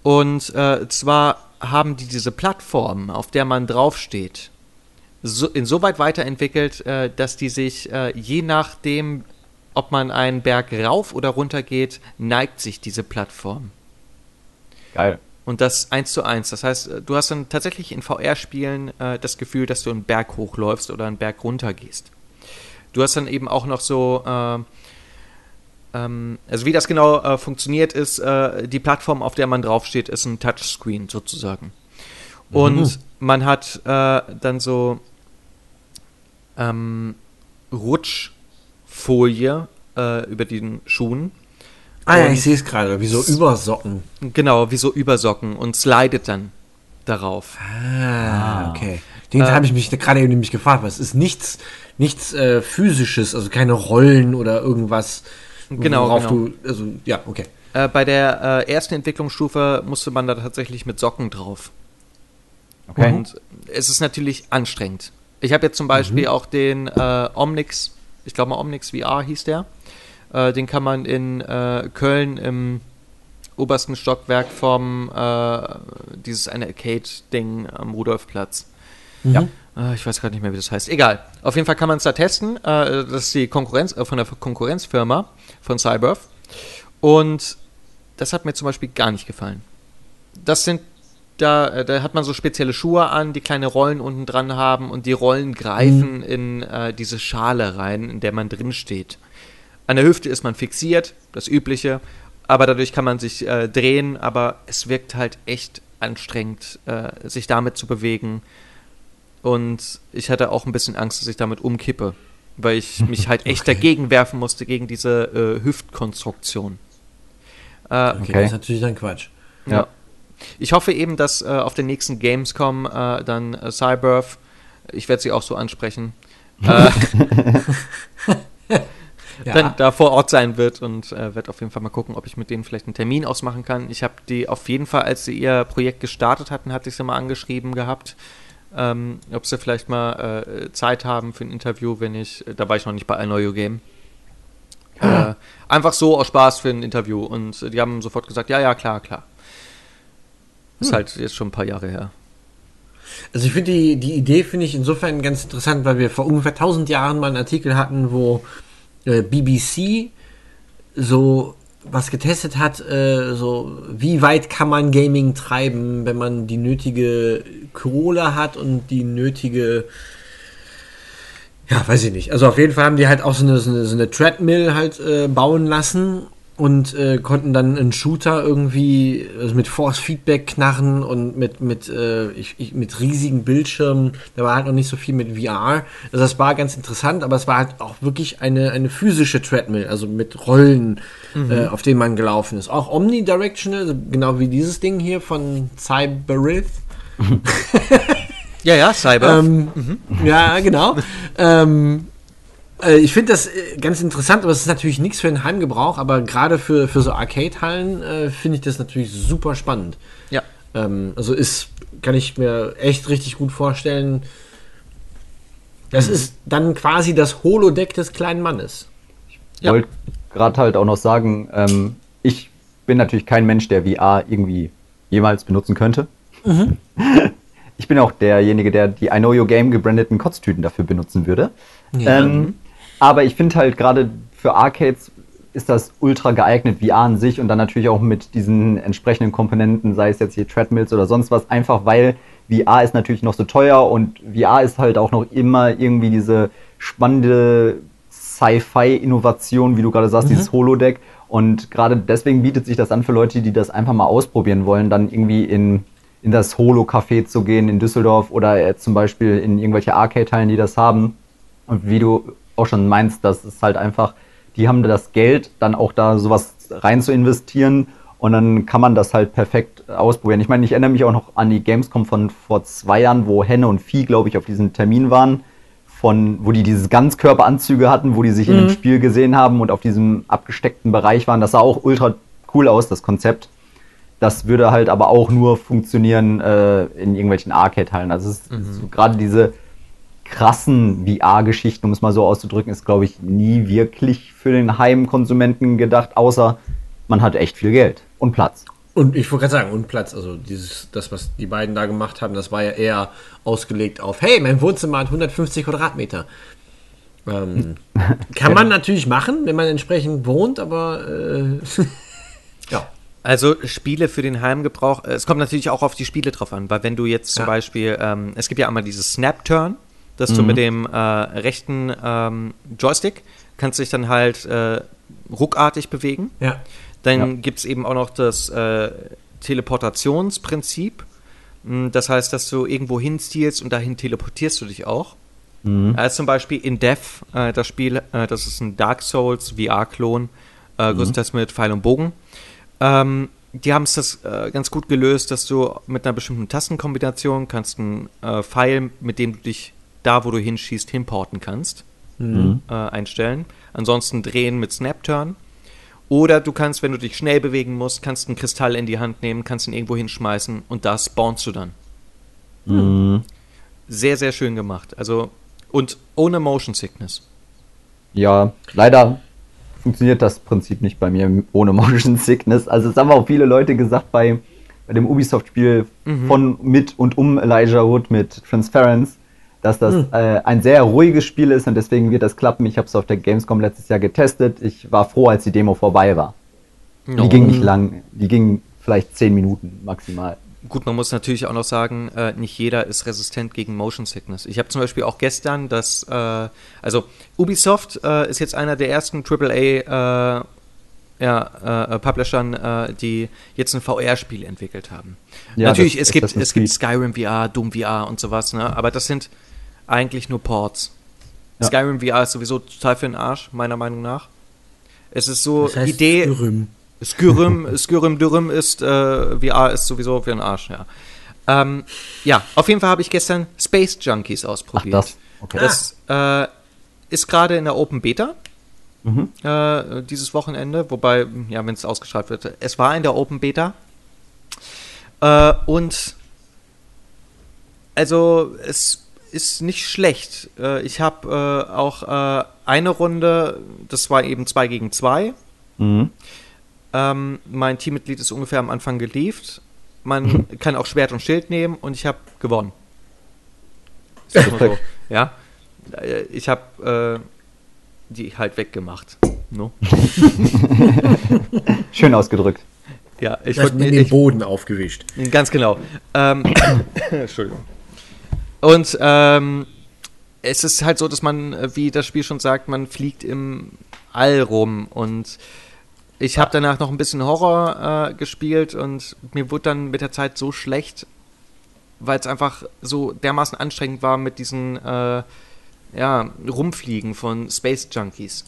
Und äh, zwar haben die diese Plattform, auf der man draufsteht, so, insoweit weiterentwickelt, äh, dass die sich äh, je nachdem, ob man einen Berg rauf oder runter geht, neigt sich diese Plattform. Geil. Und das eins zu eins. Das heißt, äh, du hast dann tatsächlich in VR-Spielen äh, das Gefühl, dass du einen Berg hochläufst oder einen Berg runter gehst. Du hast dann eben auch noch so, äh, ähm, also wie das genau äh, funktioniert, ist, äh, die Plattform, auf der man draufsteht, ist ein Touchscreen sozusagen. Und man hat äh, dann so ähm, Rutschfolie über den Schuhen. Ah ja, Und- ich sehe es gerade, wie so Übersocken. Genau, wie so Übersocken und slidet dann darauf. Ah, okay. Den Äh, habe ich mich gerade eben nämlich gefragt, weil es ist nichts, nichts äh, physisches, also keine Rollen oder irgendwas, Genau, worauf genau. du, also ja, okay. Äh, bei der äh, ersten Entwicklungsstufe musste man da tatsächlich mit Socken drauf. Okay. Und es ist natürlich anstrengend. Ich habe jetzt zum Beispiel auch den äh, Omnix, ich glaube mal Omnix VR hieß der. Äh, den kann man in äh, Köln im obersten Stockwerk vom äh, dieses eine Arcade-Ding am Rudolfplatz. Ja. Äh, ich weiß gerade nicht mehr, wie das heißt. Egal. Auf jeden Fall kann man es da testen. Äh, das ist die Konkurrenz von der Konkurrenzfirma von Cyberf. Und das hat mir zum Beispiel gar nicht gefallen. Das sind da, da hat man so spezielle Schuhe an, die kleine Rollen unten dran haben und die Rollen greifen in äh, diese Schale rein, in der man drin steht. An der Hüfte ist man fixiert, das Übliche, aber dadurch kann man sich äh, drehen, aber es wirkt halt echt anstrengend, äh, sich damit zu bewegen. Und ich hatte auch ein bisschen Angst, dass ich damit umkippe, weil ich mich halt *laughs* echt Okay. dagegen werfen musste, gegen diese äh, Hüftkonstruktion. Äh, Okay, Okay. das ist natürlich dann Quatsch. ja. Ich hoffe eben, dass äh, auf den nächsten Gamescom äh, dann äh, Cyberf, ich werde sie auch so ansprechen, äh, *laughs* *laughs* Ja. dann da vor Ort sein wird und äh, werde auf jeden Fall mal gucken, ob ich mit denen vielleicht einen Termin ausmachen kann. Ich habe die auf jeden Fall, als sie ihr Projekt gestartet hatten, hatte ich sie mal angeschrieben gehabt, ähm, ob sie vielleicht mal äh, Zeit haben für ein Interview, wenn ich, da war ich noch nicht bei Alnoyo Game. Äh, einfach so aus Spaß für ein Interview und äh, die haben sofort gesagt, ja, ja, klar, klar. Ist halt jetzt schon ein paar Jahre her. Also ich finde die, die Idee finde ich insofern ganz interessant, weil wir vor ungefähr 1000 Jahren mal einen Artikel hatten, wo äh, BBC so was getestet hat, äh, so wie weit kann man Gaming treiben, wenn man die nötige Kohle hat und die nötige ja, weiß ich nicht. Also auf jeden Fall haben die halt auch so eine, so eine, so eine Treadmill halt äh, bauen lassen und äh, konnten dann einen Shooter irgendwie also mit Force Feedback knarren und mit mit äh, ich, ich, mit riesigen Bildschirmen. Da war halt noch nicht so viel mit VR. Also das war ganz interessant, aber es war halt auch wirklich eine eine physische Treadmill, also mit Rollen, äh, auf denen man gelaufen ist. Auch omnidirectional, genau wie dieses Ding hier von Cyberith. *laughs* Ja, ja, Cyber. Ähm, Ja, genau. ähm, äh, ich finde das äh, ganz interessant, aber es ist natürlich nichts für den Heimgebrauch, aber gerade für, für so Arcade-Hallen äh, finde ich das natürlich super spannend. ja. Ähm, also ist, kann ich mir echt richtig gut vorstellen. Das ist dann quasi das Holodeck des kleinen Mannes. Ja. wollte gerade halt auch noch sagen, ähm, ich bin natürlich kein Mensch, der VR irgendwie jemals benutzen könnte. Mhm. *laughs* Ich bin auch derjenige, der die I Know Your Game gebrandeten Kotztüten dafür benutzen würde. Ja. Ähm, aber ich finde halt gerade für Arcades ist das ultra geeignet, VR an sich und dann natürlich auch mit diesen entsprechenden Komponenten, sei es jetzt hier Treadmills oder sonst was, einfach weil VR ist natürlich noch so teuer und VR ist halt auch noch immer irgendwie diese spannende Sci-Fi-Innovation, wie du gerade sagst, mhm. dieses Holodeck. Und gerade deswegen bietet sich das an für Leute, die das einfach mal ausprobieren wollen, dann irgendwie in, in das Holo-Café zu gehen in Düsseldorf oder zum Beispiel in irgendwelche Arcade-Teilen, die das haben. Und wie du auch schon meinst, das ist halt einfach, die haben das Geld, dann auch da sowas rein zu investieren und dann kann man das halt perfekt ausprobieren. Ich meine, ich erinnere mich auch noch an die Gamescom von vor zwei Jahren, wo Henne und Vieh, glaube ich, auf diesem Termin waren, von, wo die diese Ganzkörperanzüge hatten, wo die sich mhm. in dem mhm. Spiel gesehen haben und auf diesem abgesteckten Bereich waren. Das sah auch ultra cool aus, das Konzept. Das würde halt aber auch nur funktionieren äh, in irgendwelchen Arcade-Hallen. Also mhm. gerade diese krassen VR-Geschichten, um es mal so auszudrücken, ist, glaube ich, nie wirklich für den Heimkonsumenten gedacht, außer man hat echt viel Geld und Platz. Und ich wollte gerade sagen, und Platz, also dieses, das, was die beiden da gemacht haben, das war ja eher ausgelegt auf, hey, mein Wohnzimmer hat 150 Quadratmeter. Ähm, *laughs* kann man natürlich machen, wenn man entsprechend wohnt, aber äh, *laughs* ja. Also Spiele für den Heimgebrauch, es kommt natürlich auch auf die Spiele drauf an, weil wenn du jetzt zum ja. Beispiel, ähm, es gibt ja einmal dieses Snap-Turn, dass mhm. du mit dem äh, rechten ähm, Joystick kannst dich dann halt äh, ruckartig bewegen. Ja. Dann ja. gibt es eben auch noch das äh, Teleportationsprinzip. Hm, das heißt, dass du irgendwo hinzielst und dahin teleportierst du dich auch. Mhm. Also zum Beispiel in Death, äh, das Spiel, äh, das ist ein Dark Souls VR-Klon, mhm. größtenteils mit Pfeil und Bogen. Ähm, die haben es das äh, ganz gut gelöst, dass du mit einer bestimmten Tastenkombination kannst einen äh, Pfeil, mit dem du dich da, wo du hinschießt, hinporten kannst, mhm. äh, einstellen. Ansonsten drehen mit Snap-Turn. Oder du kannst, wenn du dich schnell bewegen musst, kannst einen Kristall in die Hand nehmen, kannst ihn irgendwo hinschmeißen und da spawnst du dann. Mhm. Sehr, sehr schön gemacht. Also, und ohne Motion Sickness. Ja, leider funktioniert das Prinzip nicht bei mir ohne Motion Sickness. Also, es haben auch viele Leute gesagt bei, bei dem Ubisoft-Spiel mhm. von, mit und um Elijah Wood mit Transference dass das hm. äh, ein sehr ruhiges Spiel ist und deswegen wird das klappen. Ich habe es auf der Gamescom letztes Jahr getestet. Ich war froh, als die Demo vorbei war. Die oh. ging nicht lang, die ging vielleicht zehn Minuten maximal. Gut, man muss natürlich auch noch sagen, äh, nicht jeder ist resistent gegen Motion Sickness. Ich habe zum Beispiel auch gestern das, äh, also Ubisoft äh, ist jetzt einer der ersten AAA äh, ja, äh, Publishern, äh, die jetzt ein VR-Spiel entwickelt haben. Ja, Natürlich, es gibt, es gibt Skyrim VR, Doom VR und sowas, ne? aber das sind eigentlich nur Ports. Ja. Skyrim VR ist sowieso total für den Arsch, meiner Meinung nach. Es ist so das heißt Idee. Skyrim. Skyrim, *laughs* Skyrim Dürüm ist, äh, VR ist sowieso für den Arsch, ja. Ähm, ja, auf jeden Fall habe ich gestern Space Junkies ausprobiert. Ach, das okay. das äh, ist gerade in der Open Beta. Mhm. Äh, dieses Wochenende, wobei, ja, wenn es ausgestrahlt wird, es war in der Open Beta. Äh, und also es ist nicht schlecht. Äh, ich habe äh, auch äh, eine Runde, das war eben 2 gegen 2. Mhm. Ähm, mein Teammitglied ist ungefähr am Anfang gelieft. Man *laughs* kann auch Schwert und Schild nehmen und ich habe gewonnen. Ist so, ja. Äh, ich habe äh, die halt weggemacht. No? *laughs* Schön ausgedrückt. Ja, ich wollte mir den Boden aufgewischt. Ganz genau. Ähm, *coughs* Entschuldigung. Und ähm, es ist halt so, dass man, äh, wie das Spiel schon sagt, man fliegt im All rum und ich habe danach noch ein bisschen Horror äh, gespielt und mir wurde dann mit der Zeit so schlecht, weil es einfach so dermaßen anstrengend war mit diesen äh, ja, Rumfliegen von Space Junkies.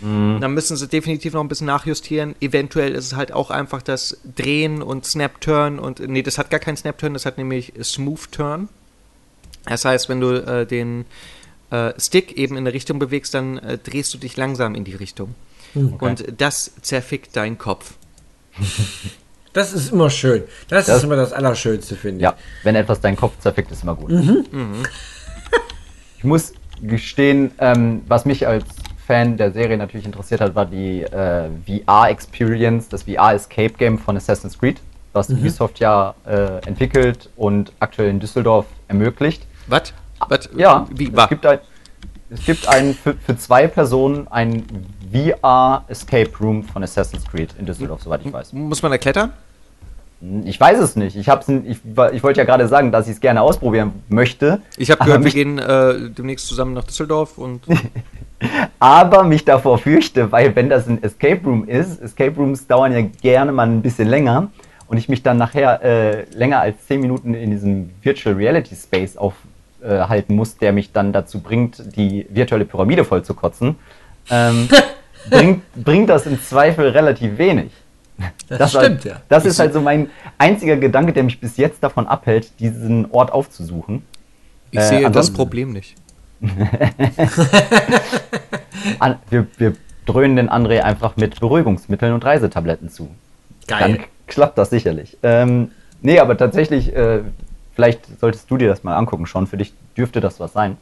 Mhm. Dann müssen sie definitiv noch ein bisschen nachjustieren. Eventuell ist es halt auch einfach das Drehen und Snap-Turn und nee, das hat gar keinen Snap-Turn, das hat nämlich Smooth-Turn. Das heißt, wenn du äh, den äh, Stick eben in eine Richtung bewegst, dann äh, drehst du dich langsam in die Richtung. Hm, okay. Und das zerfickt deinen Kopf. *laughs* Das ist immer schön. Das, das ist immer das Allerschönste, finde ich. Ja, wenn etwas deinen Kopf zerfickt, ist immer gut. Mhm. Mhm. *laughs* Ich muss gestehen, ähm, was mich als Fan der Serie natürlich interessiert hat, war die äh, VR-Experience, das VR-Escape-Game von Assassin's Creed. was Ubisoft ja äh, entwickelt und aktuell in Düsseldorf ermöglicht. Was? Was? Ja, Wie es war? gibt ein, es gibt ein für, für zwei Personen ein VR Escape Room von Assassin's Creed in Düsseldorf, soweit ich weiß. Muss man da klettern? Ich weiß es nicht. Ich, hab's, ich, ich wollte ja gerade sagen, dass ich es gerne ausprobieren möchte. Ich habe gehört, wir gehen äh, demnächst zusammen nach Düsseldorf und *laughs* aber mich davor fürchte, weil wenn das ein Escape Room ist, Escape Rooms dauern ja gerne mal ein bisschen länger und ich mich dann nachher äh, länger als 10 Minuten in diesem Virtual Reality Space aufhalten muss, der mich dann dazu bringt, die virtuelle Pyramide voll zu kotzen, ähm, *laughs* bringt, bringt das im Zweifel relativ wenig. Das, war- stimmt, ja. Das ist halt so mein einziger Gedanke, der mich bis jetzt davon abhält, diesen Ort aufzusuchen. ich Äh, sehe das ansonsten- Problem nicht. *laughs* An, wir, wir dröhnen den André einfach mit Beruhigungsmitteln und Reisetabletten zu. Dann Geil. klappt das sicherlich. Ähm, nee, aber tatsächlich, äh, vielleicht solltest du dir das mal angucken schon. Für dich dürfte das was sein.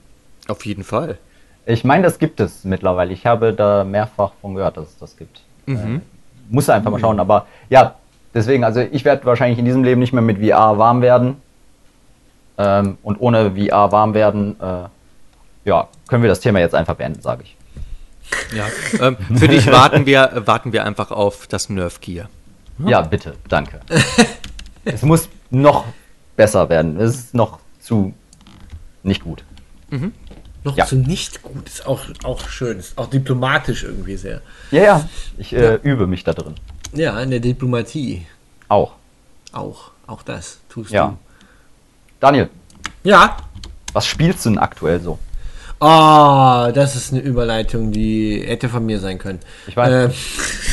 Auf jeden Fall. Ich meine, das gibt es mittlerweile. Ich habe da mehrfach von gehört, dass es das gibt. Äh, muss einfach mal schauen. Aber ja, deswegen, also ich werde wahrscheinlich in diesem Leben nicht mehr mit VR warm werden. Ähm, und ohne VR warm werden, äh, ja, können wir das Thema jetzt einfach beenden, sage ich. Ja. ähm, für dich warten wir, äh, warten wir einfach auf das Nerf Gear. Ja, bitte, danke. *laughs* es muss noch besser werden. Es ist noch zu nicht gut. Noch Ja. zu nicht gut. Ist auch, auch schön. Ist auch diplomatisch irgendwie sehr. Ja, ja, ich äh, übe mich da drin. Ja, in der Diplomatie. Auch. Auch. Auch das tust Ja. du. Daniel, Ja. was spielst du denn aktuell so? Ah, das ist eine Überleitung, die hätte von mir sein können. Ich weiß. Ähm,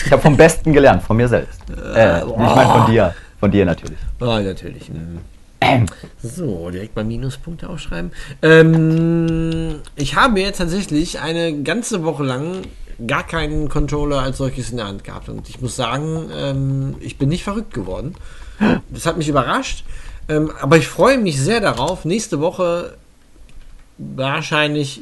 Ich habe vom Besten gelernt, von mir selbst. *laughs* Äh, ich meine von dir. Von dir natürlich. Ah, natürlich. mhm. So, direkt mal Minuspunkte aufschreiben. Ähm, ich habe jetzt tatsächlich eine ganze Woche lang gar keinen Controller als solches in der Hand gehabt. Und ich muss sagen, ähm, ich bin nicht verrückt geworden. Das hat mich überrascht. Ähm, aber ich freue mich sehr darauf, nächste Woche wahrscheinlich.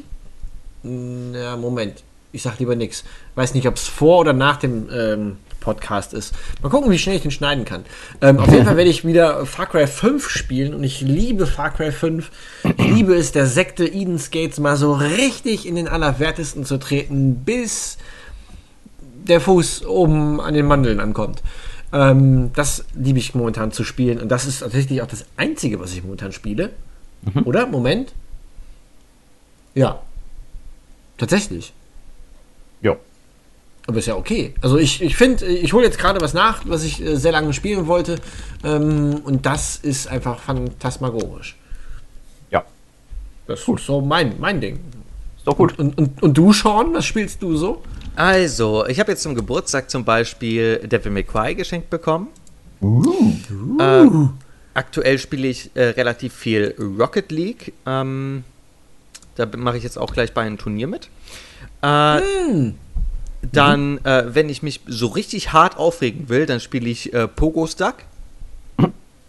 Na, Moment. Ich sag lieber nichts. Weiß nicht, ob es vor oder nach dem ähm, Podcast ist. Mal gucken, wie schnell ich den schneiden kann. Ähm, auf jeden Fall werde ich wieder Far Cry 5 spielen und ich liebe Far Cry 5. Ich liebe es, der Sekte Eden's Gates mal so richtig in den Allerwertesten zu treten, bis der Fuß oben an den Mandeln ankommt. Ähm, das liebe ich momentan zu spielen und das ist tatsächlich auch das Einzige, was ich momentan spiele. Oder? Moment. Ja. Tatsächlich. Jo. Aber ist ja okay. Also ich, ich finde, ich hole jetzt gerade was nach, was ich äh, sehr lange spielen wollte. Ähm, und das ist einfach phantasmagorisch. Ja. Das ist so mein, mein Ding. Ist doch gut. Und, und, und du, Sean, was spielst du so? Also, ich habe jetzt zum Geburtstag zum Beispiel Devil May Cry geschenkt bekommen. Äh, aktuell spiele ich äh, relativ viel Rocket League. Ähm, da mache ich jetzt auch gleich bei einem Turnier mit. Äh, Dann, äh, wenn ich mich so richtig hart aufregen will, dann spiele ich äh, Pogo Stuck.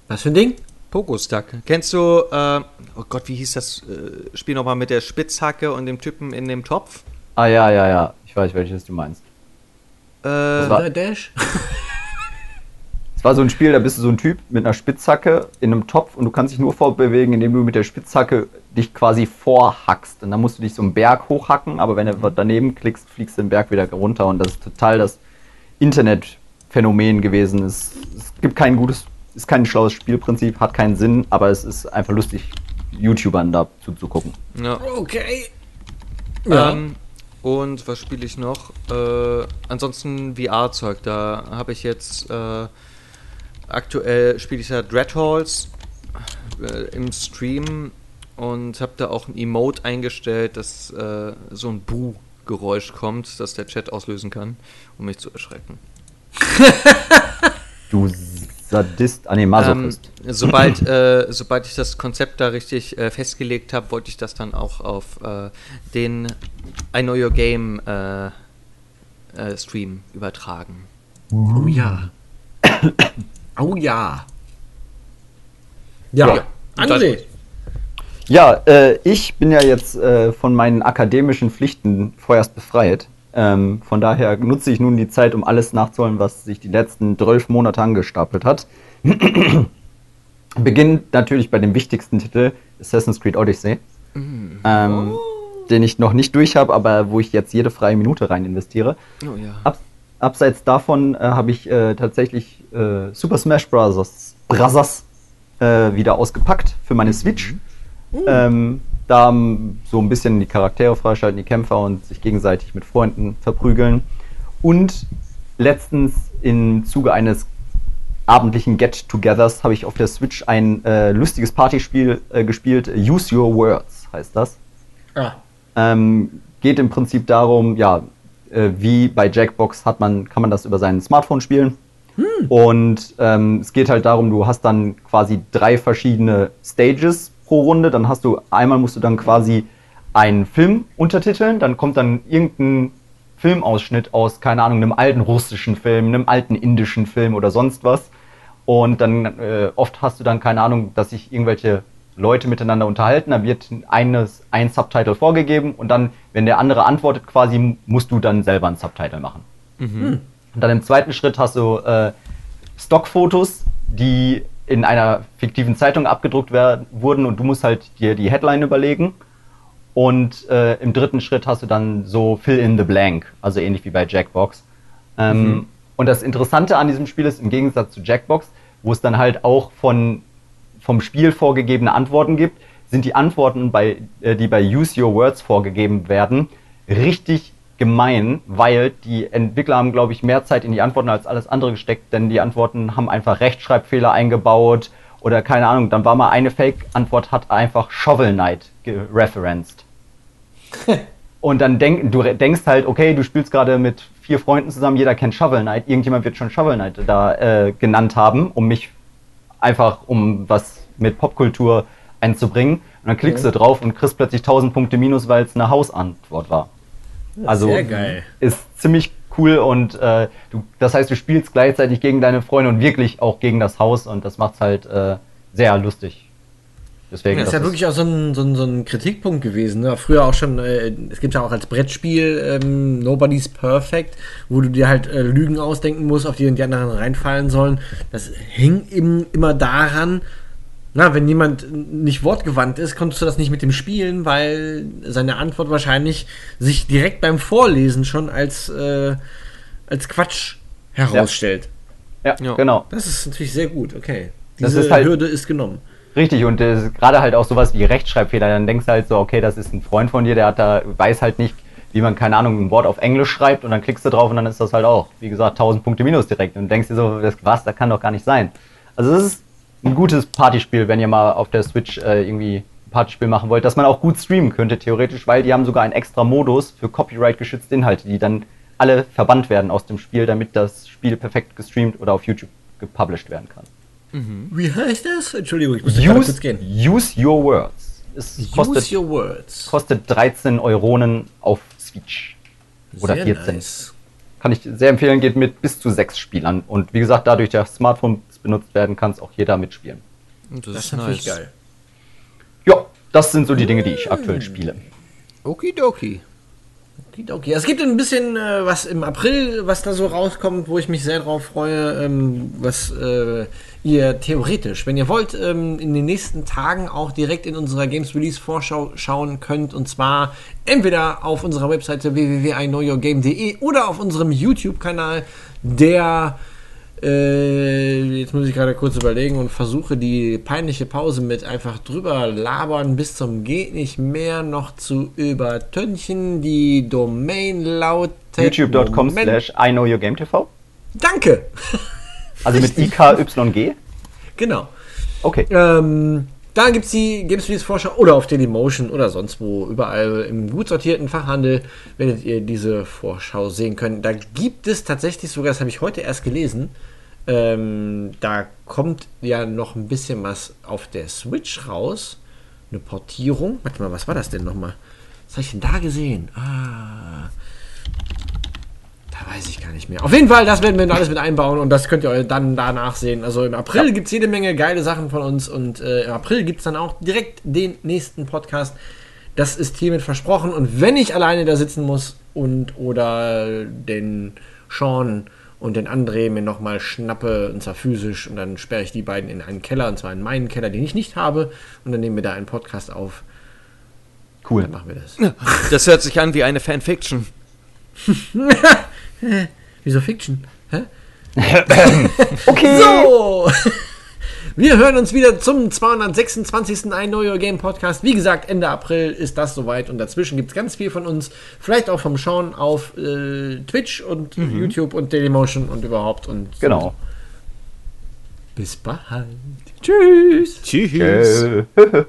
Was für ein Ding? Pogo Stuck. Kennst du, äh, oh Gott, wie hieß das äh, Spiel nochmal mit der Spitzhacke und dem Typen in dem Topf? Ah ja, ja, ja. Ich weiß, welches du meinst. Äh, Dash? *laughs* War so ein Spiel, da bist du so ein Typ mit einer Spitzhacke in einem Topf und du kannst dich nur fortbewegen, indem du mit der Spitzhacke dich quasi vorhackst. Und dann musst du dich so einen Berg hochhacken, aber wenn du daneben klickst, fliegst du den Berg wieder runter. Und das ist total das Internetphänomen gewesen. Es, es gibt kein gutes, ist kein schlaues Spielprinzip, hat keinen Sinn, aber es ist einfach lustig, YouTubern da zuzugucken. ja. Okay. Ja. Ähm, und was spiele ich noch? Äh, ansonsten VR-Zeug. Da habe ich jetzt äh, aktuell spiele ich ja Dreadhalls äh, im Stream und habe da auch ein Emote eingestellt, dass äh, so ein Bu-Geräusch kommt, das der Chat auslösen kann, um mich zu erschrecken. Du Sadist, ah nee, Ähm, Masochist. sobald, äh, sobald ich das Konzept da richtig äh, festgelegt habe, wollte ich das dann auch auf äh, den I Know Your Game äh, äh, Stream übertragen. Oh ja. Oh ja. Ja. Ja. André. Ja, äh, ich bin ja jetzt äh, von meinen akademischen Pflichten vorerst befreit. Ähm, von daher nutze ich nun die Zeit, um alles nachzuholen, was sich die letzten zwölf Monate angestapelt hat. *clears throat* Beginnt natürlich bei dem wichtigsten Titel, Assassin's Creed Odyssey. Mm. Ähm, Den ich noch nicht durch habe, aber wo ich jetzt jede freie Minute rein investiere. Oh ja. Ab, abseits davon äh, habe ich äh, tatsächlich äh, Super Smash Bros. Brothers äh, wieder ausgepackt für meine Switch. Ähm, da so ein bisschen die Charaktere freischalten, die Kämpfer und sich gegenseitig mit Freunden verprügeln. Und letztens im Zuge eines abendlichen Get-Togethers habe ich auf der Switch ein äh, lustiges Partyspiel äh, gespielt. Use Your Words heißt das. Ah, Ähm, geht im Prinzip darum, ja, äh, wie bei Jackbox hat man, kann man das über sein Smartphone spielen. Und ähm, es geht halt darum, du hast dann quasi drei verschiedene Stages pro Runde. Dann hast du, einmal musst du dann quasi einen Film untertiteln, dann kommt dann irgendein Filmausschnitt aus, keine Ahnung, einem alten russischen Film, einem alten indischen Film oder sonst was. Und dann äh, oft hast du dann keine Ahnung, dass sich irgendwelche Leute miteinander unterhalten, da wird eines, ein Subtitle vorgegeben und dann, wenn der andere antwortet quasi, musst du dann selber ein Subtitle machen. Und dann im zweiten Schritt hast du äh, Stockfotos, die in einer fiktiven Zeitung abgedruckt werden, wurden und du musst halt dir die Headline überlegen. Und äh, im dritten Schritt hast du dann so Fill in the Blank, also ähnlich wie bei Jackbox. Ähm, Und das Interessante an diesem Spiel ist, im Gegensatz zu Jackbox, wo es dann halt auch von, vom Spiel vorgegebene Antworten gibt, sind die Antworten, bei, äh, die bei Use Your Words vorgegeben werden, richtig gemein, weil die Entwickler haben, glaube ich, mehr Zeit in die Antworten als alles andere gesteckt, denn die Antworten haben einfach Rechtschreibfehler eingebaut oder keine Ahnung, dann war mal eine Fake-Antwort, hat einfach Shovel Knight gereferenced. *laughs* Und dann denk, du denkst halt, okay, du spielst gerade mit vier Freunden zusammen, jeder kennt Shovel Knight, irgendjemand wird schon Shovel Knight da äh, genannt haben, um mich einfach, um was mit Popkultur einzubringen. Und dann klickst Okay. du drauf und kriegst plötzlich 1000 Punkte minus, weil es eine Hausantwort war. Also sehr geil. ist ziemlich cool und äh, du, das heißt, du spielst gleichzeitig gegen deine Freunde und wirklich auch gegen das Haus und das macht's halt äh, sehr lustig. Deswegen Das ist ja wirklich auch so ein, so ein, so ein Kritikpunkt gewesen. Ne? Früher auch schon, äh, es gibt ja auch als Brettspiel ähm, Nobody's Perfect, wo du dir halt äh, Lügen ausdenken musst, auf die die anderen reinfallen sollen. Das hing eben immer daran, na, wenn jemand nicht wortgewandt ist, konntest du das nicht mit dem spielen, weil seine Antwort wahrscheinlich sich direkt beim Vorlesen schon als, äh, als Quatsch herausstellt. ja, Ja. genau. Das ist natürlich sehr gut, okay. Das Diese ist halt- Hürde ist genommen. Richtig, und äh, gerade halt auch sowas wie Rechtschreibfehler, dann denkst du halt so, okay, das ist ein Freund von dir, der hat da, weiß halt nicht, wie man, keine Ahnung, ein Wort auf Englisch schreibt und dann klickst du drauf und dann ist das halt auch, wie gesagt, 1000 Punkte minus direkt und denkst dir so, das, was, das kann doch gar nicht sein. Also das ist ein gutes Partyspiel, wenn ihr mal auf der Switch äh, irgendwie ein Partyspiel machen wollt, das man auch gut streamen könnte, theoretisch, weil die haben sogar einen extra Modus für Copyright-geschützte Inhalte, die dann alle verbannt werden aus dem Spiel, damit das Spiel perfekt gestreamt oder auf YouTube gepublished werden kann. Wie heißt das? Entschuldigung, ich muss gerade kurz Use, gehen. use your words. Es Use kostet, your words. kostet 13 Euronen auf Switch. Oder Sehr 14. nice. Kann ich sehr empfehlen, geht mit bis zu sechs Spielern. Und wie gesagt, dadurch, dass Smartphones benutzt werden, kann es auch jeder mitspielen. Das, Das ist natürlich geil. Ja, das sind so die Dinge, die ich aktuell spiele. Okidoki. Okay, es gibt ein bisschen äh, was im April, was da so rauskommt, wo ich mich sehr drauf freue, ähm, was äh, ihr theoretisch, wenn ihr wollt, ähm, in den nächsten Tagen auch direkt in unserer Games Release Vorschau schauen könnt. Und zwar entweder auf unserer Webseite www.iknowyourgame.de oder auf unserem YouTube-Kanal, der äh, jetzt muss ich gerade kurz überlegen und versuche die peinliche Pause mit einfach drüber labern bis zum geht nicht mehr noch zu übertünchen. Die Domain lautet YouTube.com slash I know your game TV. Danke. Also mit IKYG. Genau. Okay. Ähm, da gibt es die Games Release Vorschau oder auf Dailymotion oder sonst wo. Überall im gut sortierten Fachhandel werdet ihr diese Vorschau sehen können. Da gibt es tatsächlich sogar, das habe ich heute erst gelesen, ähm, da kommt ja noch ein bisschen was auf der Switch raus. Eine Portierung. Warte mal, was war das denn nochmal? Was habe ich denn da gesehen? Ah. Da weiß ich gar nicht mehr. Auf jeden Fall, das werden wir alles mit einbauen und das könnt ihr dann danach sehen. Also im April Ja. gibt es jede Menge geile Sachen von uns und äh, im April gibt es dann auch direkt den nächsten Podcast, Das ist hiermit versprochen. Und wenn ich alleine da sitzen muss und oder den Sean und den André mir nochmal schnappe, und zwar physisch, und dann sperre ich die beiden in einen Keller, und zwar in meinen Keller, den ich nicht habe, und dann nehmen wir da einen Podcast auf. Cool. Dann machen wir das. Das hört sich an wie eine Fanfiction. *laughs* Wieso Fiction? Hä? *laughs* Okay. So! *laughs* Wir hören uns wieder zum 226. Ein Your Game Podcast. Wie gesagt, Ende April ist das soweit und dazwischen gibt es ganz viel von uns. Vielleicht auch vom Schauen auf äh, Twitch und YouTube und Dailymotion und überhaupt. Und Genau. bis bald. Tschüss. Tschüss. Äh,